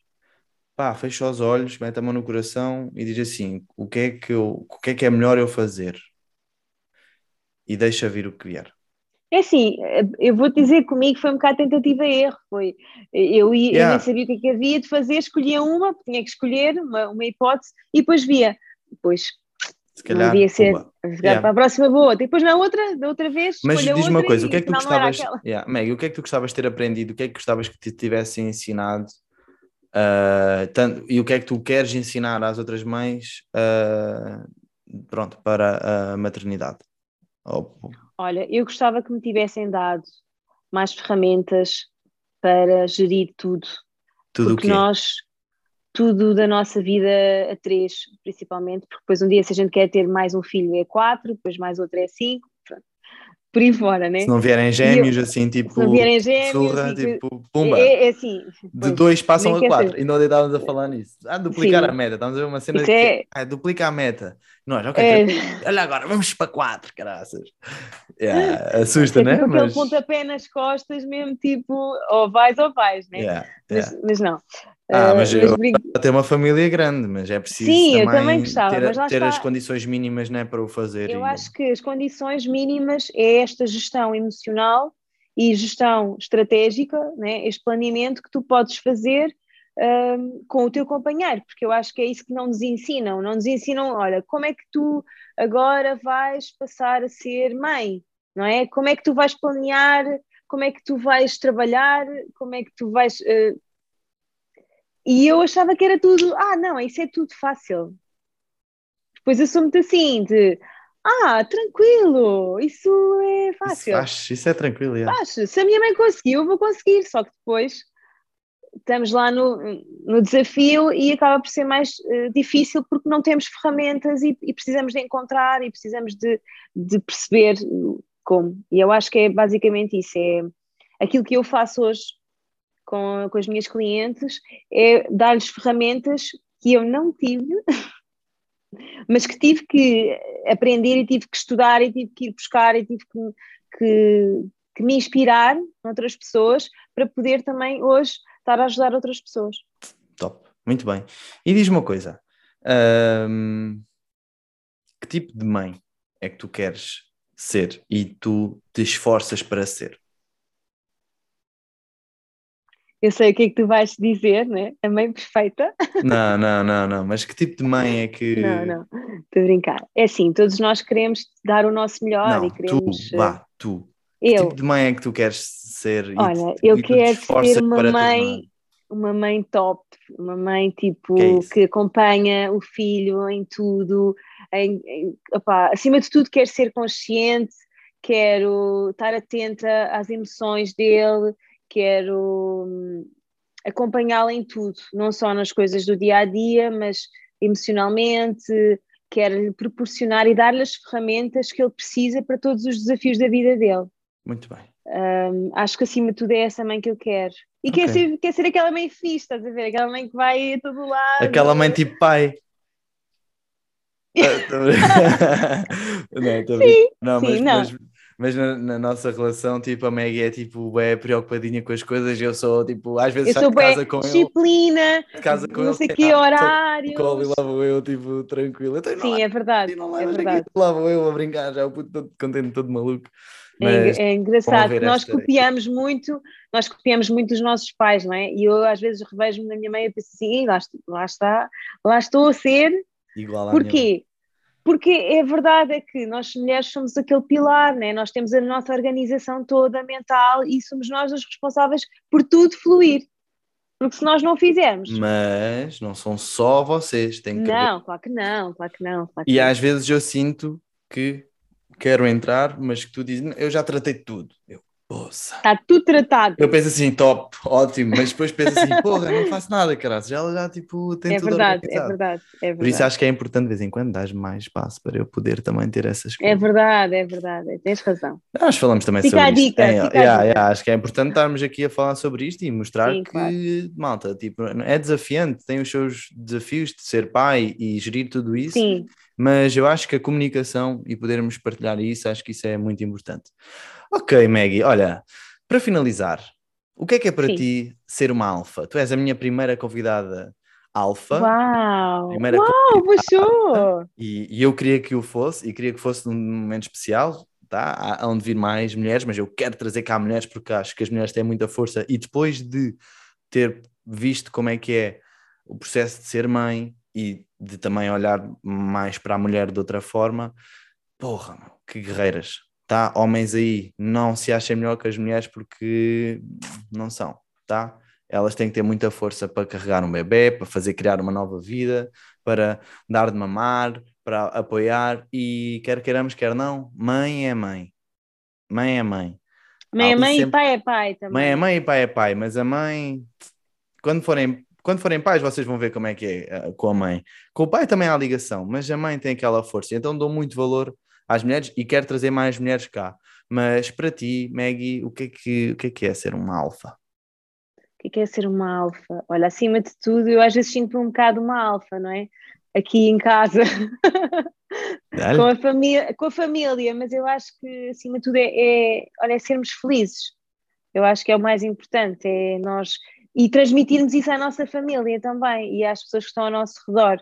pá, fecha os olhos, mete a mão no coração e diz assim: o que é que, eu, o que, é, que é melhor eu fazer? E deixa vir o que vier. É assim, eu vou dizer comigo foi um bocado tentativa e erro. Foi, eu, ia, yeah. eu nem sabia o que, é que havia de fazer, escolhia uma, tinha que escolher uma, uma hipótese e depois via. Depois se calhar, devia ser yeah. para a próxima boa, depois na outra, da outra vez. Mas diz-me uma coisa, o que é que tu gostavas, yeah, Meg, o que é que tu gostavas de ter aprendido? O que é que gostavas que te tivessem ensinado? Uh, tanto, e o que é que tu queres ensinar às outras mães uh, pronto, para a maternidade? Oh. Olha, eu gostava que me tivessem dado mais ferramentas para gerir tudo. Tudo porque o quê? nós tudo da nossa vida a três, principalmente, porque depois um dia se a gente quer ter mais um filho é quatro, depois mais outro é cinco, pronto. por aí fora, né? Se não vierem gêmeos, eu, assim, tipo, se não vierem gêmeos, surra, tipo, pumba. É, é assim. De dois passam a quatro, e não estávamos a falar nisso. Ah, duplicar Sim. a meta, estamos a ver uma cena Isso de é... ah, duplica a meta. Nós, ok, é... olha agora, vamos para quatro, graças. Yeah, assusta, é, né? Tipo mas... aquele pontapé nas costas, mesmo tipo, ou vais ou vais, né? Yeah, yeah. Mas, mas não. Ah, mas, uh, mas eu ter uma família grande, mas é preciso Sim, também, eu também gostava, ter, ter as condições mínimas né, para o fazer. Eu e... acho que as condições mínimas é esta gestão emocional e gestão estratégica, né, este planeamento que tu podes fazer um, com o teu companheiro, porque eu acho que é isso que não nos ensinam. Não nos ensinam, olha, como é que tu agora vais passar a ser mãe, não é? Como é que tu vais planear, como é que tu vais trabalhar, como é que tu vais... Uh, e eu achava que era tudo, ah, não, isso é tudo fácil. Depois eu sou muito assim, de, Ah, tranquilo, isso é fácil. Isso, faz, isso é tranquilo. É. Faz. Se a minha mãe conseguiu, eu vou conseguir, só que depois estamos lá no, no desafio e acaba por ser mais uh, difícil porque não temos ferramentas e, e, precisamos de encontrar e precisamos de, de perceber como. E eu acho que é basicamente isso, é aquilo que eu faço hoje com, com as minhas clientes, é dar-lhes ferramentas que eu não tive, [laughs] mas que tive que aprender e tive que estudar e tive que ir buscar e tive que, que, que me inspirar noutras pessoas para poder também hoje estar a ajudar outras pessoas. Top, muito bem. E diz uma coisa: que tipo de mãe é que tu queres ser e tu te esforças para ser? Eu sei o que é que tu vais dizer, né? A mãe perfeita. Não, não, não, não. Mas que tipo de mãe é que. [laughs] Não, não. Estou a brincar. É assim, todos nós queremos dar o nosso melhor não, e queremos. Tu, vá, tu. Eu. Que tipo de mãe é que tu queres ser? Olha, eu quero ser uma mãe uma mãe top, uma mãe tipo que, é que acompanha o filho em tudo, em, em, opa, acima de tudo quero ser consciente, quero estar atenta às emoções dele, quero hum, acompanhá-lo em tudo, não só nas coisas do dia a dia, mas emocionalmente, quero lhe proporcionar e dar-lhe as ferramentas que ele precisa para todos os desafios da vida dele. Muito bem. Um, acho que acima de tudo é essa mãe que eu quero. E okay. quer, ser, quer ser aquela mãe fixe, estás a ver? Aquela mãe que vai a todo lado. Aquela mãe tipo pai. [laughs] Ah, [laughs] não, sim, não, mas, sim, não. mas, mas na, na, nossa relação, tipo, a Maggie é tipo, é preocupadinha com as coisas, eu sou tipo, às vezes eu sou de casa com disciplina, ele, casa com não sei ele, que horário. Colo e lá vou eu, tipo, tranquilo. Então, sim, é verdade. Não é verdade. Aqui, lá vou eu a brincar, já o puto todo contente, todo maluco. É mas é, é engraçado, nós copiamos muito, nós copiamos muito dos nossos pais, não é? E eu às vezes revejo-me na minha mãe e penso assim, lá, lá está, lá estou a ser. Igual à Porquê? Porque é verdade é que nós mulheres somos aquele pilar, né? nós temos a nossa organização toda mental e somos nós os responsáveis por tudo fluir. Porque se nós não fizermos. Mas não são só vocês, tem que. Não, claro que não, claro que não. Claro que e não. às vezes eu sinto que quero entrar, mas que tu dizes, eu já tratei tudo. Eu, poça. Está tudo tratado. Eu penso assim, top, ótimo, mas depois penso assim, porra, não faço nada, caralho. Já ela já tipo tem é tudo verdade, é verdade, é verdade. Por isso acho que é importante de vez em quando dar mais espaço para eu poder também ter essas coisas. É verdade, é verdade, tens razão. Nós falamos também fica sobre a dica, isto. Fica yeah, a dica. Yeah, acho que é importante estarmos aqui a falar sobre isto e mostrar Sim, que, claro. malta, tipo, é desafiante, tem os seus desafios de ser pai e gerir tudo isso. Sim mas eu acho que a comunicação e podermos partilhar isso, acho que isso é muito importante. Ok, Maggie, olha, para finalizar, o que é que é para Sim. ti ser uma alfa? Tu és a minha primeira convidada alfa. Uau! Primeira Uau, puxou! E, e, eu queria que o fosse, e queria que fosse num momento especial, tá? Há onde vir mais mulheres, mas eu quero trazer cá mulheres porque acho que as mulheres têm muita força e depois de ter visto como é que é o processo de ser mãe e de também olhar mais para a mulher de outra forma, porra, que guerreiras, tá? Homens aí, não se achem melhor que as mulheres porque não são, tá? Elas têm que ter muita força para carregar um bebê, para fazer criar uma nova vida, para dar de mamar, para apoiar e quer queiramos, quer não, mãe é mãe. Mãe é mãe. Mãe é mãe sempre... e pai é pai também. Mãe é mãe e pai é pai, mas a mãe, quando forem quando forem pais, vocês vão ver como é que é uh, com a mãe. Com o pai também há ligação, mas a mãe tem aquela força. Então dou muito valor às mulheres e quero trazer mais mulheres cá. Mas para ti, Maggie, o que é que, o que, é, que é ser uma alfa? O que é, é ser uma alfa? Olha, acima de tudo, eu às vezes sinto um bocado uma alfa, não é? Aqui em casa, [laughs] com, a família, com a família, mas eu acho que acima de tudo é, é, olha, é sermos felizes. Eu acho que é o mais importante, é nós e transmitirmos isso à nossa família também e às pessoas que estão ao nosso redor.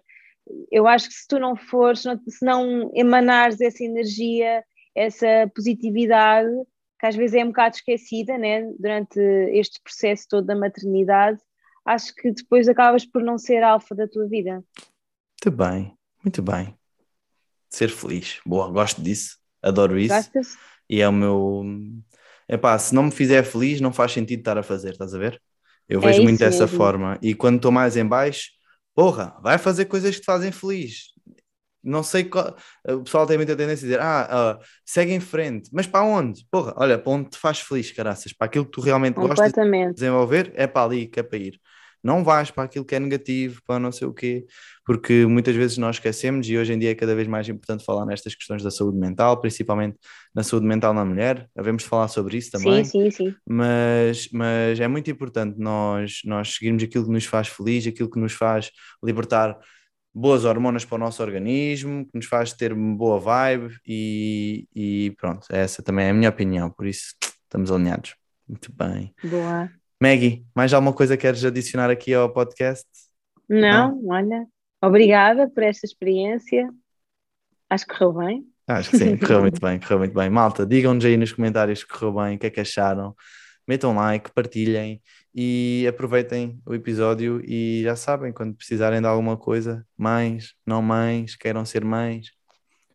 Eu acho que se tu não fores, se não emanares essa energia, essa positividade, que às vezes é um bocado esquecida né, durante este processo todo da maternidade, acho que depois acabas por não ser alfa da tua vida. Muito bem, muito bem. Ser feliz. Boa, gosto disso, adoro isso. Gostas? E é o meu. Epá, se não me fizer feliz, não faz sentido estar a fazer, estás a ver? Eu é vejo muito dessa mesmo. forma. E quando estou mais em baixo, porra, vai fazer coisas que te fazem feliz. não sei qual. O pessoal tem muita tendência a dizer, ah, uh, segue em frente, mas para onde? Porra, olha, para onde te faz feliz, caraças, para aquilo que tu realmente gostas de desenvolver, é para ali que é para ir. Não vais para aquilo que é negativo, para não sei o quê, porque muitas vezes nós esquecemos e hoje em dia é cada vez mais importante falar nestas questões da saúde mental, principalmente na saúde mental na mulher. Havemos de falar sobre isso também. Sim, sim, sim. Mas, mas é muito importante nós, nós seguirmos aquilo que nos faz feliz, aquilo que nos faz libertar boas hormonas para o nosso organismo, que nos faz ter uma boa vibe e, e pronto, essa também é a minha opinião, por isso estamos alinhados. Muito bem. Boa. Maggie, mais alguma coisa queres adicionar aqui ao podcast? Não, Não? olha, obrigada por esta experiência. Acho que correu bem. Acho que sim, correu muito [laughs] bem, correu muito bem. Malta, digam-nos aí nos comentários que correu bem, o que é que acharam. Metam like, partilhem e aproveitem o episódio e já sabem, quando precisarem de alguma coisa, mães, não mães, queiram ser mães,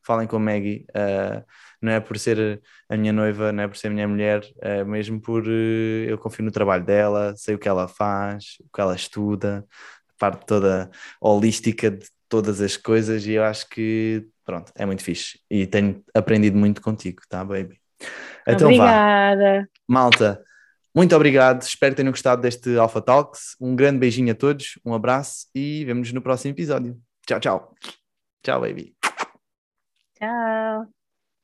falem com a Maggie. Uh, não é por ser a minha noiva, não é por ser a minha mulher, é mesmo por uh, eu confio no trabalho dela, sei o que ela faz, o que ela estuda, a parte toda holística de todas as coisas e eu acho que pronto, é muito fixe e tenho aprendido muito contigo, tá, baby? Então Obrigada. vá. Malta, muito obrigado, espero que tenham gostado deste Alpha Talks. Um grande beijinho a todos, um abraço e vemos-nos no próximo episódio. Tchau, tchau. Tchau, baby. Ciao.